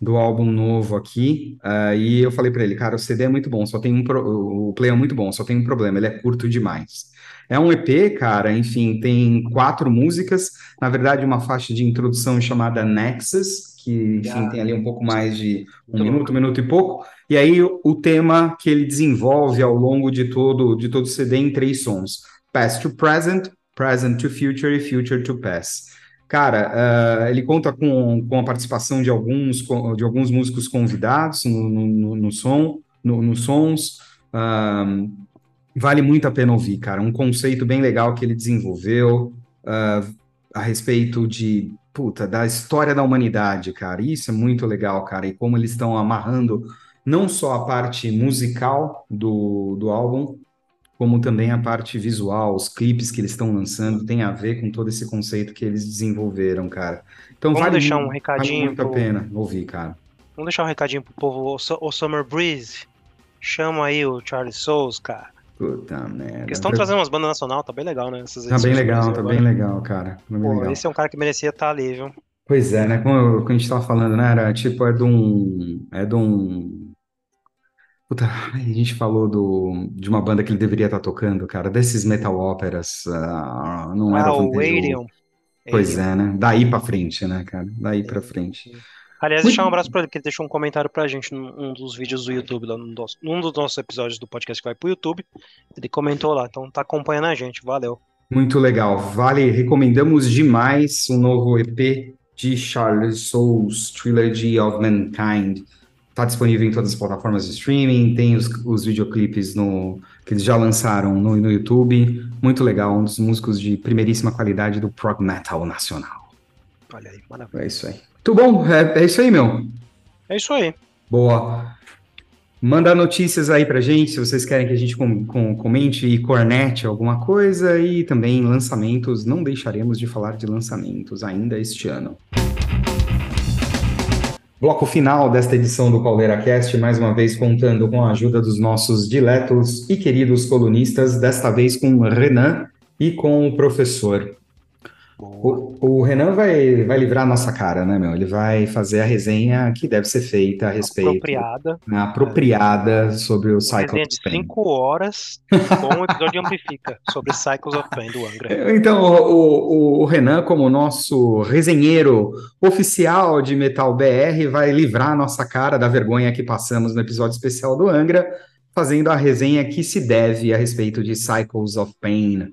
do álbum novo aqui. Ah, e eu falei para ele, cara, o CD é muito bom, só tem um pro- o play é muito bom, só tem um problema, ele é curto demais. É um EP, cara, enfim, tem quatro músicas, na verdade uma faixa de introdução chamada Nexus, que, enfim, Ah. tem ali um pouco mais de um minuto, minuto e pouco, e aí o, o tema que ele desenvolve ao longo de todo, de todo o CD em três sons, Past to Present, Present to Future e Future to Past. Cara, ah, ele conta com, com a participação de alguns, de alguns músicos convidados no, no, no- som, no- nos sons. Ahn, vale muito a pena ouvir, cara. Um conceito bem legal que ele desenvolveu ah, a respeito de, puta, da história da humanidade, cara. Isso é muito legal, cara. E como eles estão amarrando não só a parte musical do, do álbum, como também a parte visual, os clipes que eles estão lançando, tem a ver com todo esse conceito que eles desenvolveram, cara. Então Vamos vale, deixar um mu- vale recadinho muito a pro- pena ouvir, cara. Vamos deixar um recadinho pro povo. O, Su- o Summer Breeze. Chama aí o Charles Souls, cara. Puta merda. Porque estão trazendo umas bandas nacional, tá bem legal, né? Essas Tá bem legal, tá agora. bem legal, cara. Tá bem Pô, legal. esse é um cara que merecia estar ali, viu? Pois é, né? Como, como a gente tava falando, né? Era tipo, é de um. É de um. Puta, a gente falou do, de uma banda que ele deveria estar tocando, cara, desses metal óperas, ah, não era Ah, o Arion. Pois é, né? Daí pra frente, né, cara? Daí pra frente. Aliás, Muito- deixar um abraço pra ele, porque ele deixou um comentário pra gente num um dos vídeos do YouTube, lá no nosso- num dos nossos episódios do podcast que vai pro YouTube. Ele comentou lá, então tá acompanhando a gente, valeu. Muito legal. Vale, recomendamos demais o novo EP de Charles Souls, Trilogy of Mankind. Está disponível em todas as plataformas de streaming, tem os, os videoclipes no, que eles já lançaram no, no YouTube. Muito legal, um dos músicos de primeiríssima qualidade do prog metal nacional. Olha aí, maravilha. É isso aí. Muito bom, é, é isso aí, meu. É isso aí. Boa. Manda notícias aí pra gente, se vocês querem que a gente com- com- comente e cornete alguma coisa, e também lançamentos, não deixaremos de falar de lançamentos ainda este ano. Bloco final desta edição do Caldeira Cast, mais uma vez contando com a ajuda dos nossos diletos e queridos colunistas, desta vez com Renan e com o professor. O, o Renan vai, vai livrar a nossa cara, né, meu? Ele vai fazer a resenha que deve ser feita a respeito Apropriada. né, apropriada sobre o Uma Cycle resenha of de Pain. 5 horas com o episódio de Amplifica sobre Cycles of Pain do Angra. Então, o, o- o Renan, como nosso resenheiro oficial de Metal BR, vai livrar a nossa cara da vergonha que passamos no episódio especial do Angra, fazendo a resenha que se deve a respeito de Cycles of Pain,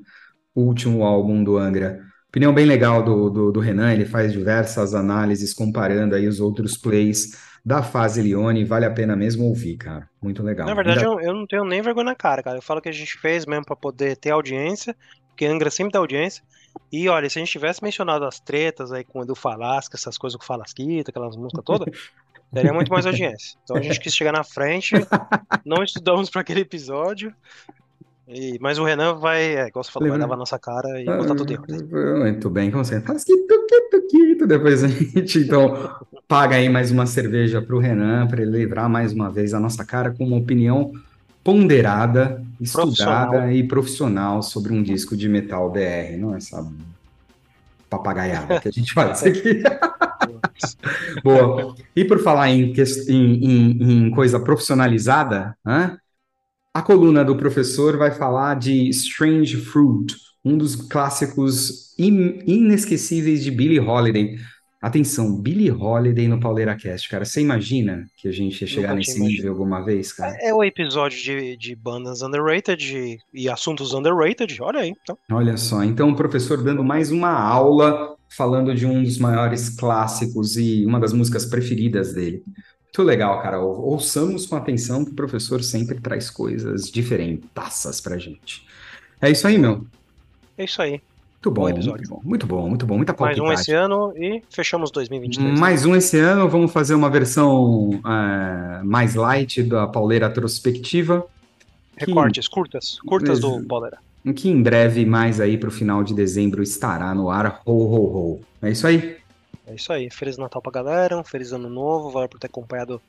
o último álbum do Angra. Opinião bem legal do, do, do Renan, ele faz diversas análises comparando aí os outros plays da fase Leone, vale a pena mesmo ouvir, cara. Muito legal. Na verdade, Ainda- eu, eu não tenho nem vergonha na cara, cara. Eu falo que a gente fez mesmo pra poder ter audiência, porque Angra sempre dá audiência. E olha, se a gente tivesse mencionado as tretas aí com o Edu Falasca, essas coisas com o Falasquita, aquelas músicas todas, daria muito mais audiência. Então a gente quis chegar na frente, não estudamos pra aquele episódio. E, mas o Renan vai, é, igual você falou, vai Lembra- lavar nossa cara e botar tudo em ordem. Muito bem, como sempre. Faz que tuque, depois a gente, então, paga aí mais uma cerveja para o Renan, para ele livrar mais uma vez a nossa cara com uma opinião ponderada, estudada Profissional. e profissional sobre um disco de metal BR, não é essa papagaiada que a gente faz aqui. Boa. E por falar em, em- em- em coisa profissionalizada, hã? A coluna do professor vai falar de Strange Fruit, um dos clássicos in- inesquecíveis de Billie Holiday. Atenção, Billie Holiday no Pauleira Cast, cara. Você imagina que a gente ia chegar nesse tinha nível alguma vez, cara? É o episódio de, de bandas underrated e, e assuntos underrated. Olha aí, então. Olha só, então o professor dando mais uma aula falando de um dos maiores clássicos e uma das músicas preferidas dele. Muito legal, cara. Ou- Ouçamos com atenção que o professor sempre traz coisas diferentaças pra gente. É isso aí, meu. É isso aí. Muito bom, Bom muito episódio. bom, muito bom, muito bom, muita Mais um esse ano e fechamos 2023. Mais um esse ano, vamos fazer uma versão eh, mais light da pauleira retrospectiva, que- Recortes, curtas. Curtas do Bolera. que em breve, mais aí pro final de dezembro, estará no ar. Ho, ho, ho. É isso aí? É isso aí. Feliz Natal pra galera, um feliz ano novo. Valeu por ter acompanhado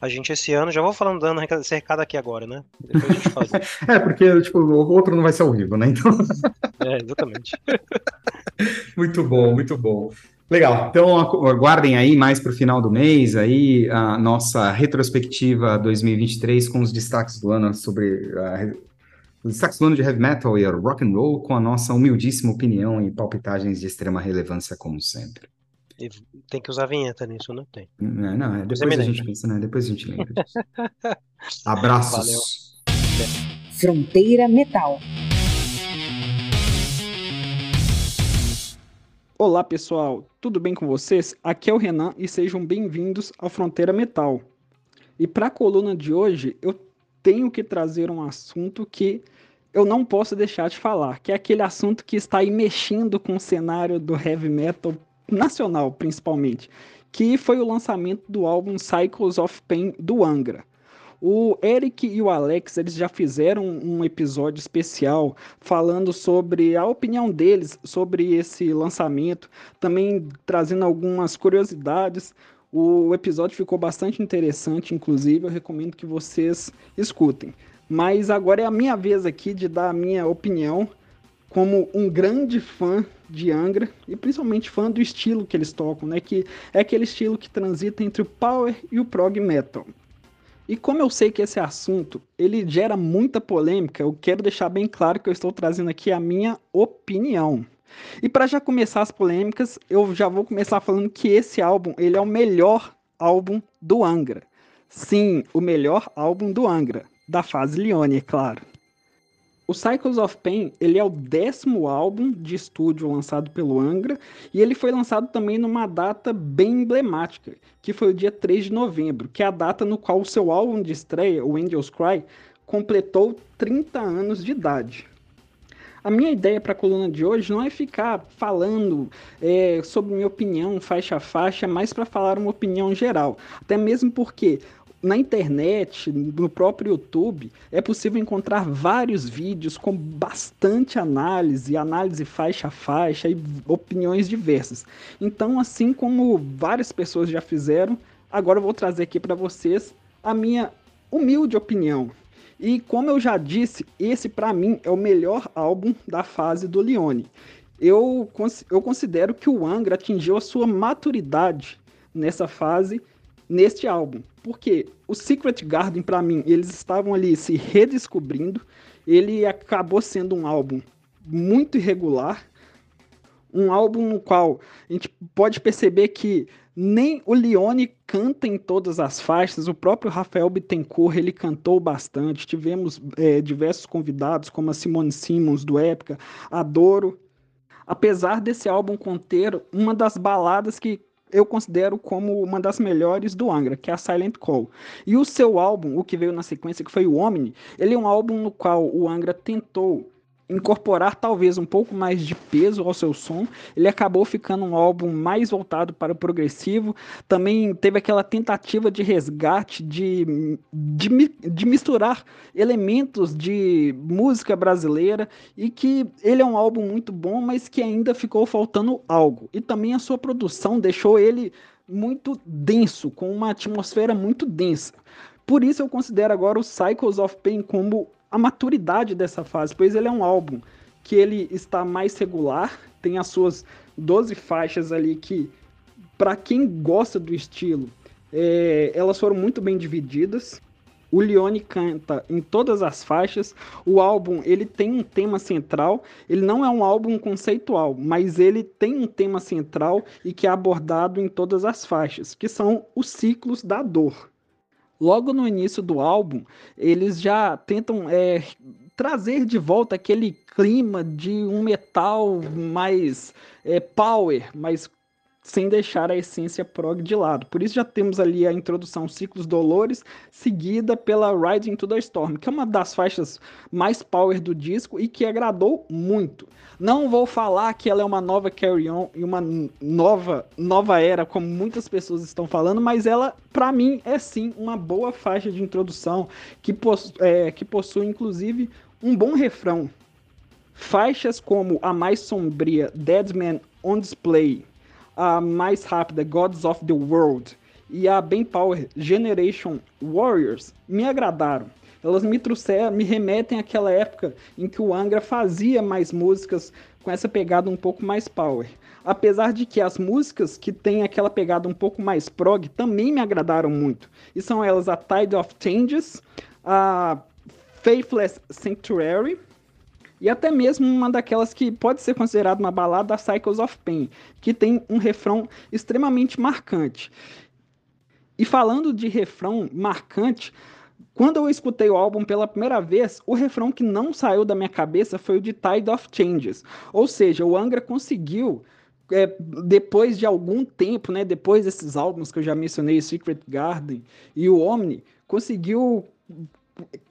a gente esse ano. Já vou falando, dando esse recado aqui agora, né? Depois a gente faz. É, porque tipo, o outro não vai ser ao vivo, né? Então, é, exatamente. muito bom, muito bom. Legal, então agu- aguardem aí mais para o final do mês aí a nossa retrospectiva 2023 com os destaques do ano sobre a re- os destaques do ano de heavy metal e rock and roll com a nossa humildíssima opinião e palpitagens de extrema relevância como sempre. Tem que usar vinheta nisso, né? Tem. Não, não, é, depois a gente lembra. pensa, né? Depois a gente lembra disso. Abraços. Fronteira Metal. Olá pessoal, tudo bem com vocês? Aqui é o Renan e sejam bem-vindos ao Fronteira Metal. E para a coluna de hoje, eu tenho que trazer um assunto que eu não posso deixar de falar, que é aquele assunto que está aí mexendo com o cenário do heavy metal nacional, principalmente, que foi o lançamento do álbum Cycles of Pain do Angra. O Eric e o Alex, eles já fizeram um episódio especial falando sobre a opinião deles sobre esse lançamento, também trazendo algumas curiosidades. O episódio ficou bastante interessante, inclusive, eu recomendo que vocês escutem. Mas agora é a minha vez aqui de dar a minha opinião como um grande fã de Angra e principalmente fã do estilo que eles tocam, né? Que é aquele estilo que transita entre o power e o prog metal. E como eu sei que esse assunto ele gera muita polêmica, eu quero deixar bem claro que eu estou trazendo aqui a minha opinião. E para já começar as polêmicas, eu já vou começar falando que esse álbum ele é o melhor álbum do Angra. Sim, o melhor álbum do Angra, da fase Leone, é claro. O Cycles of Pain ele é o décimo álbum de estúdio lançado pelo Angra e ele foi lançado também numa data bem emblemática, que foi o dia 3 de novembro, que é a data no qual o seu álbum de estreia, o Angels Cry, completou 30 anos de idade. A minha ideia para a coluna de hoje não é ficar falando é, sobre minha opinião faixa a faixa, mas para falar uma opinião geral. Até mesmo porque na internet, no próprio YouTube, é possível encontrar vários vídeos com bastante análise, análise faixa a faixa e opiniões diversas. Então, assim como várias pessoas já fizeram, agora eu vou trazer aqui para vocês a minha humilde opinião. E como eu já disse, esse para mim é o melhor álbum da fase do Leone. Eu, eu considero que o Angra atingiu a sua maturidade nessa fase neste álbum. Porque o Secret Garden, para mim, eles estavam ali se redescobrindo. Ele acabou sendo um álbum muito irregular. Um álbum no qual a gente pode perceber que nem o Leone canta em todas as faixas, o próprio Rafael Bittencourt ele cantou bastante. Tivemos é, diversos convidados, como a Simone Simmons do Épica, Adoro. Apesar desse álbum conter uma das baladas que eu considero como uma das melhores do Angra, que é a Silent Call. E o seu álbum, o que veio na sequência, que foi o Omni, ele é um álbum no qual o Angra tentou incorporar talvez um pouco mais de peso ao seu som. Ele acabou ficando um álbum mais voltado para o progressivo. Também teve aquela tentativa de resgate, de, de, de misturar elementos de música brasileira e que ele é um álbum muito bom, mas que ainda ficou faltando algo. E também a sua produção deixou ele muito denso, com uma atmosfera muito densa. Por isso eu considero agora o Cycles of Pain como a maturidade dessa fase, pois ele é um álbum que ele está mais regular, tem as suas 12 faixas ali que, para quem gosta do estilo, é, elas foram muito bem divididas. O Leone canta em todas as faixas. O álbum ele tem um tema central. Ele não é um álbum conceitual, mas ele tem um tema central e que é abordado em todas as faixas, que são os ciclos da dor logo no início do álbum, eles já tentam é, trazer de volta aquele clima de um metal mais é, power, mais sem deixar a essência prog de lado. Por isso já temos ali a introdução Ciclos Dolores, seguida pela Riding to the Storm, que é uma das faixas mais power do disco e que agradou muito. Não vou falar que ela é uma nova Carry On e uma nova nova era, como muitas pessoas estão falando, mas ela, para mim, é sim uma boa faixa de introdução que, possu é, que possui, inclusive, um bom refrão. Faixas como a mais sombria Dead Man on Display a mais rápida Gods of the World e a bem power Generation Warriors me agradaram. Elas me trouxeram, me remetem àquela época em que o Angra fazia mais músicas com essa pegada um pouco mais power. Apesar de que as músicas que têm aquela pegada um pouco mais prog também me agradaram muito. E são elas a Tide of Changes, a Faithless Sanctuary, e até mesmo uma daquelas que pode ser considerada uma balada, a Cycles of Pain, que tem um refrão extremamente marcante. E falando de refrão marcante, quando eu escutei o álbum pela primeira vez, o refrão que não saiu da minha cabeça foi o de Tide of Changes. Ou seja, o Angra conseguiu, é, depois de algum tempo, né, depois desses álbuns que eu já mencionei, Secret Garden e o Omni, conseguiu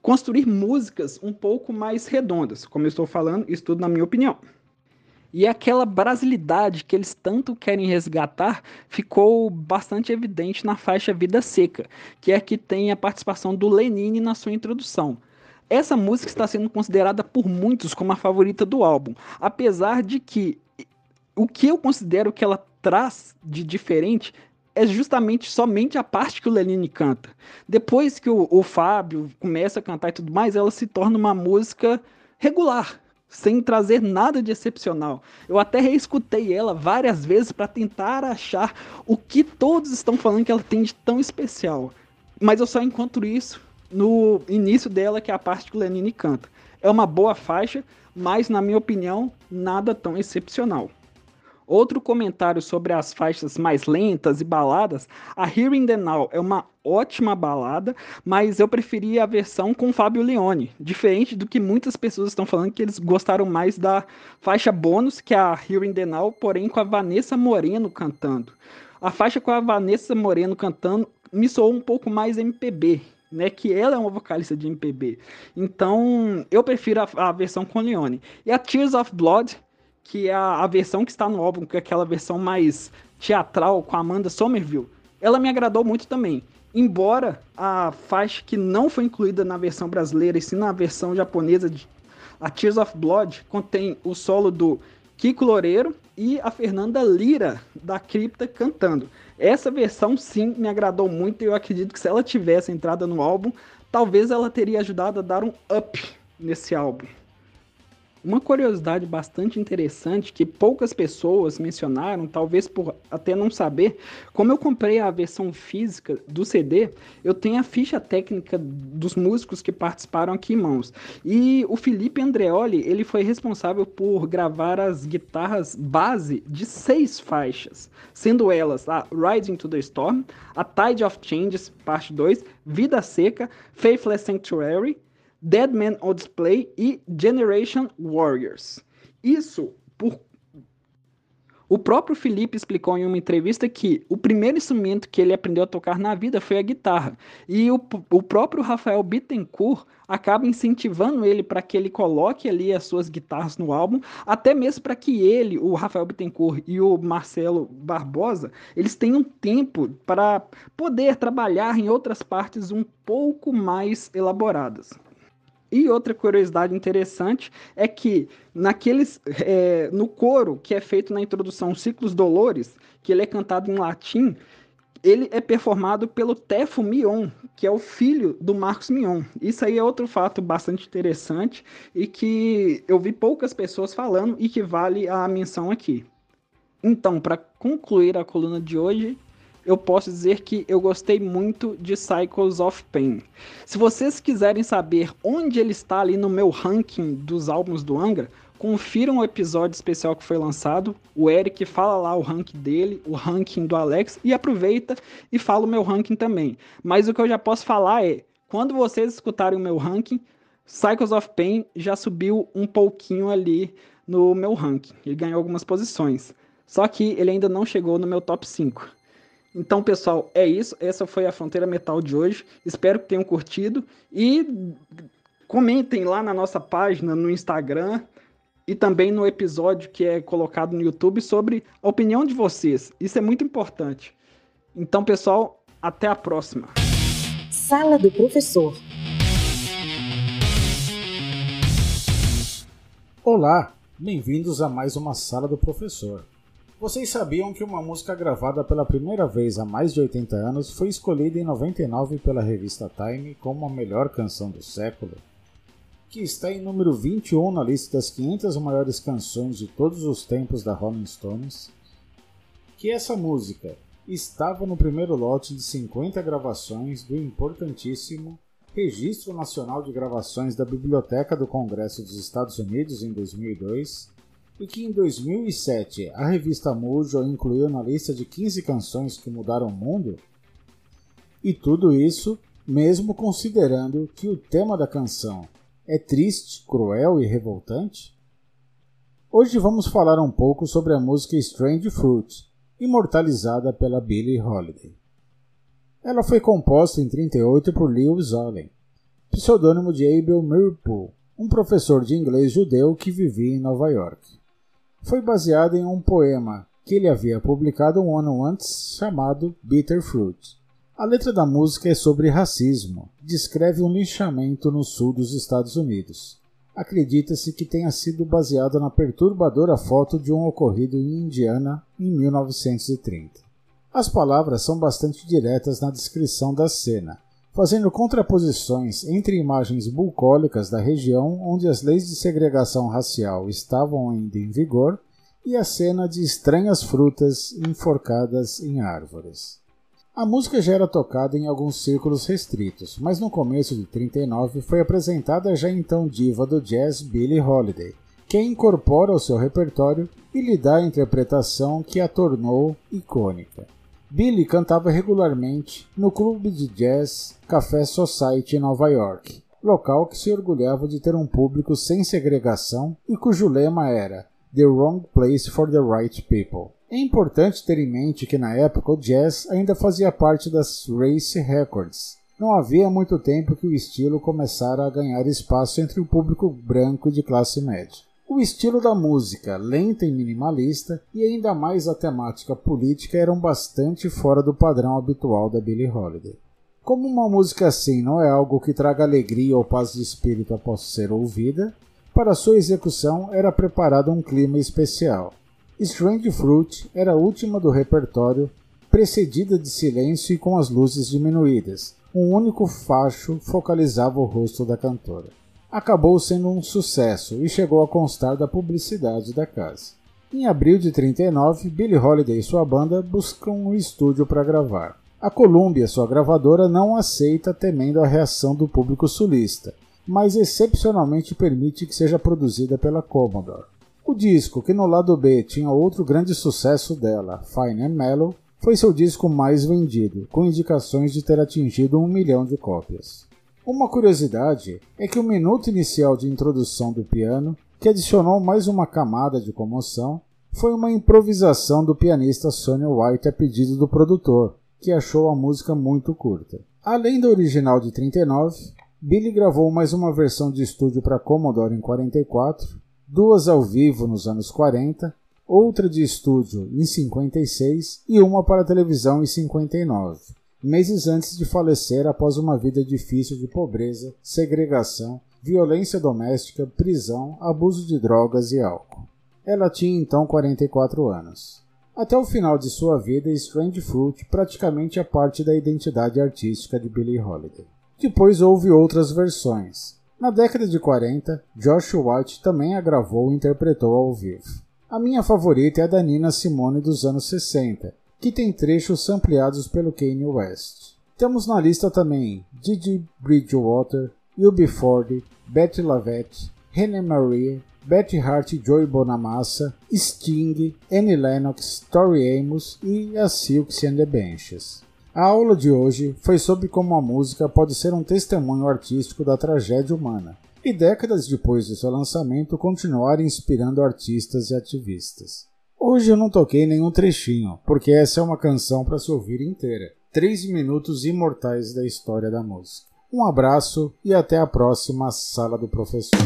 construir músicas um pouco mais redondas. Como eu estou falando, isso tudo na minha opinião. E aquela brasilidade que eles tanto querem resgatar ficou bastante evidente na faixa Vida Seca, que é que tem a participação do Lenine na sua introdução. Essa música está sendo considerada por muitos como a favorita do álbum, apesar de que o que eu considero que ela traz de diferente é justamente somente a parte que o Lenine canta. Depois que o, o Fábio começa a cantar e tudo mais, ela se torna uma música regular, sem trazer nada de excepcional. Eu até reescutei ela várias vezes para tentar achar o que todos estão falando que ela tem de tão especial. Mas eu só encontro isso no início dela, que é a parte que o Lenine canta. É uma boa faixa, mas na minha opinião, nada tão excepcional. Outro comentário sobre as faixas mais lentas e baladas, a Hearing the Now é uma ótima balada, mas eu preferia a versão com Fábio Leone, diferente do que muitas pessoas estão falando que eles gostaram mais da faixa bônus, que é a Hearing the Now, porém com a Vanessa Moreno cantando. A faixa com a Vanessa Moreno cantando me soou um pouco mais MPB, né, que ela é uma vocalista de MPB. Então, eu prefiro a, a versão com Leone. E a Tears of Blood que é a, a versão que está no álbum, que é aquela versão mais teatral com a Amanda Somerville, ela me agradou muito também. Embora a faixa que não foi incluída na versão brasileira e sim na versão japonesa de a Tears of Blood contém o solo do Kiko Loureiro e a Fernanda Lira da Cripta cantando. Essa versão sim me agradou muito e eu acredito que se ela tivesse entrado no álbum, talvez ela teria ajudado a dar um up nesse álbum. Uma curiosidade bastante interessante que poucas pessoas mencionaram, talvez por até não saber, como eu comprei a versão física do CD, eu tenho a ficha técnica dos músicos que participaram aqui em mãos. E o Felipe Andreoli, ele foi responsável por gravar as guitarras base de seis faixas, sendo elas a Rising to the Storm, a Tide of Changes, parte 2, Vida Seca, Faithless Sanctuary, Dead Man on Display e Generation Warriors. Isso por o próprio Felipe explicou em uma entrevista que o primeiro instrumento que ele aprendeu a tocar na vida foi a guitarra. E o, o próprio Rafael Bittencourt acaba incentivando ele para que ele coloque ali as suas guitarras no álbum, até mesmo para que ele, o Rafael Bittencourt e o Marcelo Barbosa, eles tenham tempo para poder trabalhar em outras partes um pouco mais elaboradas. E outra curiosidade interessante é que naqueles é, no coro que é feito na introdução Ciclos Dolores, que ele é cantado em latim, ele é performado pelo Tefo Mion, que é o filho do Marcos Mion. Isso aí é outro fato bastante interessante e que eu vi poucas pessoas falando e que vale a menção aqui. Então, para concluir a coluna de hoje, eu posso dizer que eu gostei muito de Cycles of Pain. Se vocês quiserem saber onde ele está ali no meu ranking dos álbuns do Angra, confiram o episódio especial que foi lançado. O Eric fala lá o ranking dele, o ranking do Alex, e aproveita e fala o meu ranking também. Mas o que eu já posso falar é: quando vocês escutarem o meu ranking, Cycles of Pain já subiu um pouquinho ali no meu ranking. Ele ganhou algumas posições. Só que ele ainda não chegou no meu top 5. Então, pessoal, é isso. Essa foi a Fronteira Metal de hoje. Espero que tenham curtido e comentem lá na nossa página no Instagram e também no episódio que é colocado no YouTube sobre a opinião de vocês. Isso é muito importante. Então, pessoal, até a próxima. Sala do Professor. Olá, bem-vindos a mais uma Sala do Professor. Vocês sabiam que uma música gravada pela primeira vez há mais de 80 anos foi escolhida em 99 pela revista Time como a melhor canção do século? Que está em número 21 na lista das 500 maiores canções de todos os tempos da Rolling Stones? Que essa música estava no primeiro lote de 50 gravações do importantíssimo Registro Nacional de Gravações da Biblioteca do Congresso dos Estados Unidos em 2002 e que em 2007 a revista Mojo incluiu na lista de 15 canções que mudaram o mundo? E tudo isso mesmo considerando que o tema da canção é triste, cruel e revoltante? Hoje vamos falar um pouco sobre a música Strange Fruit, imortalizada pela Billie Holiday. Ela foi composta em 38 por Lewis Allen, pseudônimo de Abel Mirpool, um professor de inglês judeu que vivia em Nova York foi baseado em um poema que ele havia publicado um ano antes chamado Bitter Fruit. A letra da música é sobre racismo, descreve um linchamento no sul dos Estados Unidos. Acredita-se que tenha sido baseado na perturbadora foto de um ocorrido em Indiana em 1930. As palavras são bastante diretas na descrição da cena, fazendo contraposições entre imagens bucólicas da região onde as leis de segregação racial estavam ainda em vigor e a cena de estranhas frutas enforcadas em árvores. A música já era tocada em alguns círculos restritos, mas no começo de 39 foi apresentada já então diva do jazz Billie Holiday, que incorpora ao seu repertório e lhe dá a interpretação que a tornou icônica. Billy cantava regularmente no clube de jazz Café Society em Nova York, local que se orgulhava de ter um público sem segregação e cujo lema era The Wrong Place for the Right People. É importante ter em mente que na época o jazz ainda fazia parte das Race Records. Não havia muito tempo que o estilo começara a ganhar espaço entre o público branco de classe média. O estilo da música, lenta e minimalista, e ainda mais a temática política eram bastante fora do padrão habitual da Billie Holiday. Como uma música assim não é algo que traga alegria ou paz de espírito após ser ouvida, para sua execução era preparado um clima especial. Strange Fruit era a última do repertório, precedida de silêncio e com as luzes diminuídas. Um único facho focalizava o rosto da cantora acabou sendo um sucesso e chegou a constar da publicidade da casa. Em abril de 39, Billie Holiday e sua banda buscam um estúdio para gravar. A Columbia, sua gravadora, não aceita temendo a reação do público sulista, mas excepcionalmente permite que seja produzida pela Commodore. O disco, que no lado B tinha outro grande sucesso dela, Fine and Mellow, foi seu disco mais vendido, com indicações de ter atingido um milhão de cópias. Uma curiosidade é que o minuto inicial de introdução do piano, que adicionou mais uma camada de comoção, foi uma improvisação do pianista Sonny White a pedido do produtor, que achou a música muito curta. Além da original de 39, Billy gravou mais uma versão de estúdio para Commodore em 44, duas ao vivo nos anos 40, outra de estúdio em 56 e uma para televisão em 59 meses antes de falecer após uma vida difícil de pobreza, segregação, violência doméstica, prisão, abuso de drogas e álcool. Ela tinha então 44 anos. Até o final de sua vida, Strange Fruit praticamente é parte da identidade artística de Billie Holiday. Depois houve outras versões. Na década de 40, Josh White também a gravou e interpretou ao vivo. A minha favorita é a da Nina Simone dos anos 60, que tem trechos ampliados pelo Kanye West. Temos na lista também Didi Bridgewater, Yubi Ford, Betty Lavette, René Marie, Betty Hart Joey Bonamassa, Sting, Annie Lennox, Tori Amos e a Silks and the Benches. A aula de hoje foi sobre como a música pode ser um testemunho artístico da tragédia humana, e décadas depois do seu lançamento continuar inspirando artistas e ativistas. Hoje eu não toquei nenhum trechinho, porque essa é uma canção para se ouvir inteira. Três minutos imortais da história da música. Um abraço e até a próxima Sala do Professor.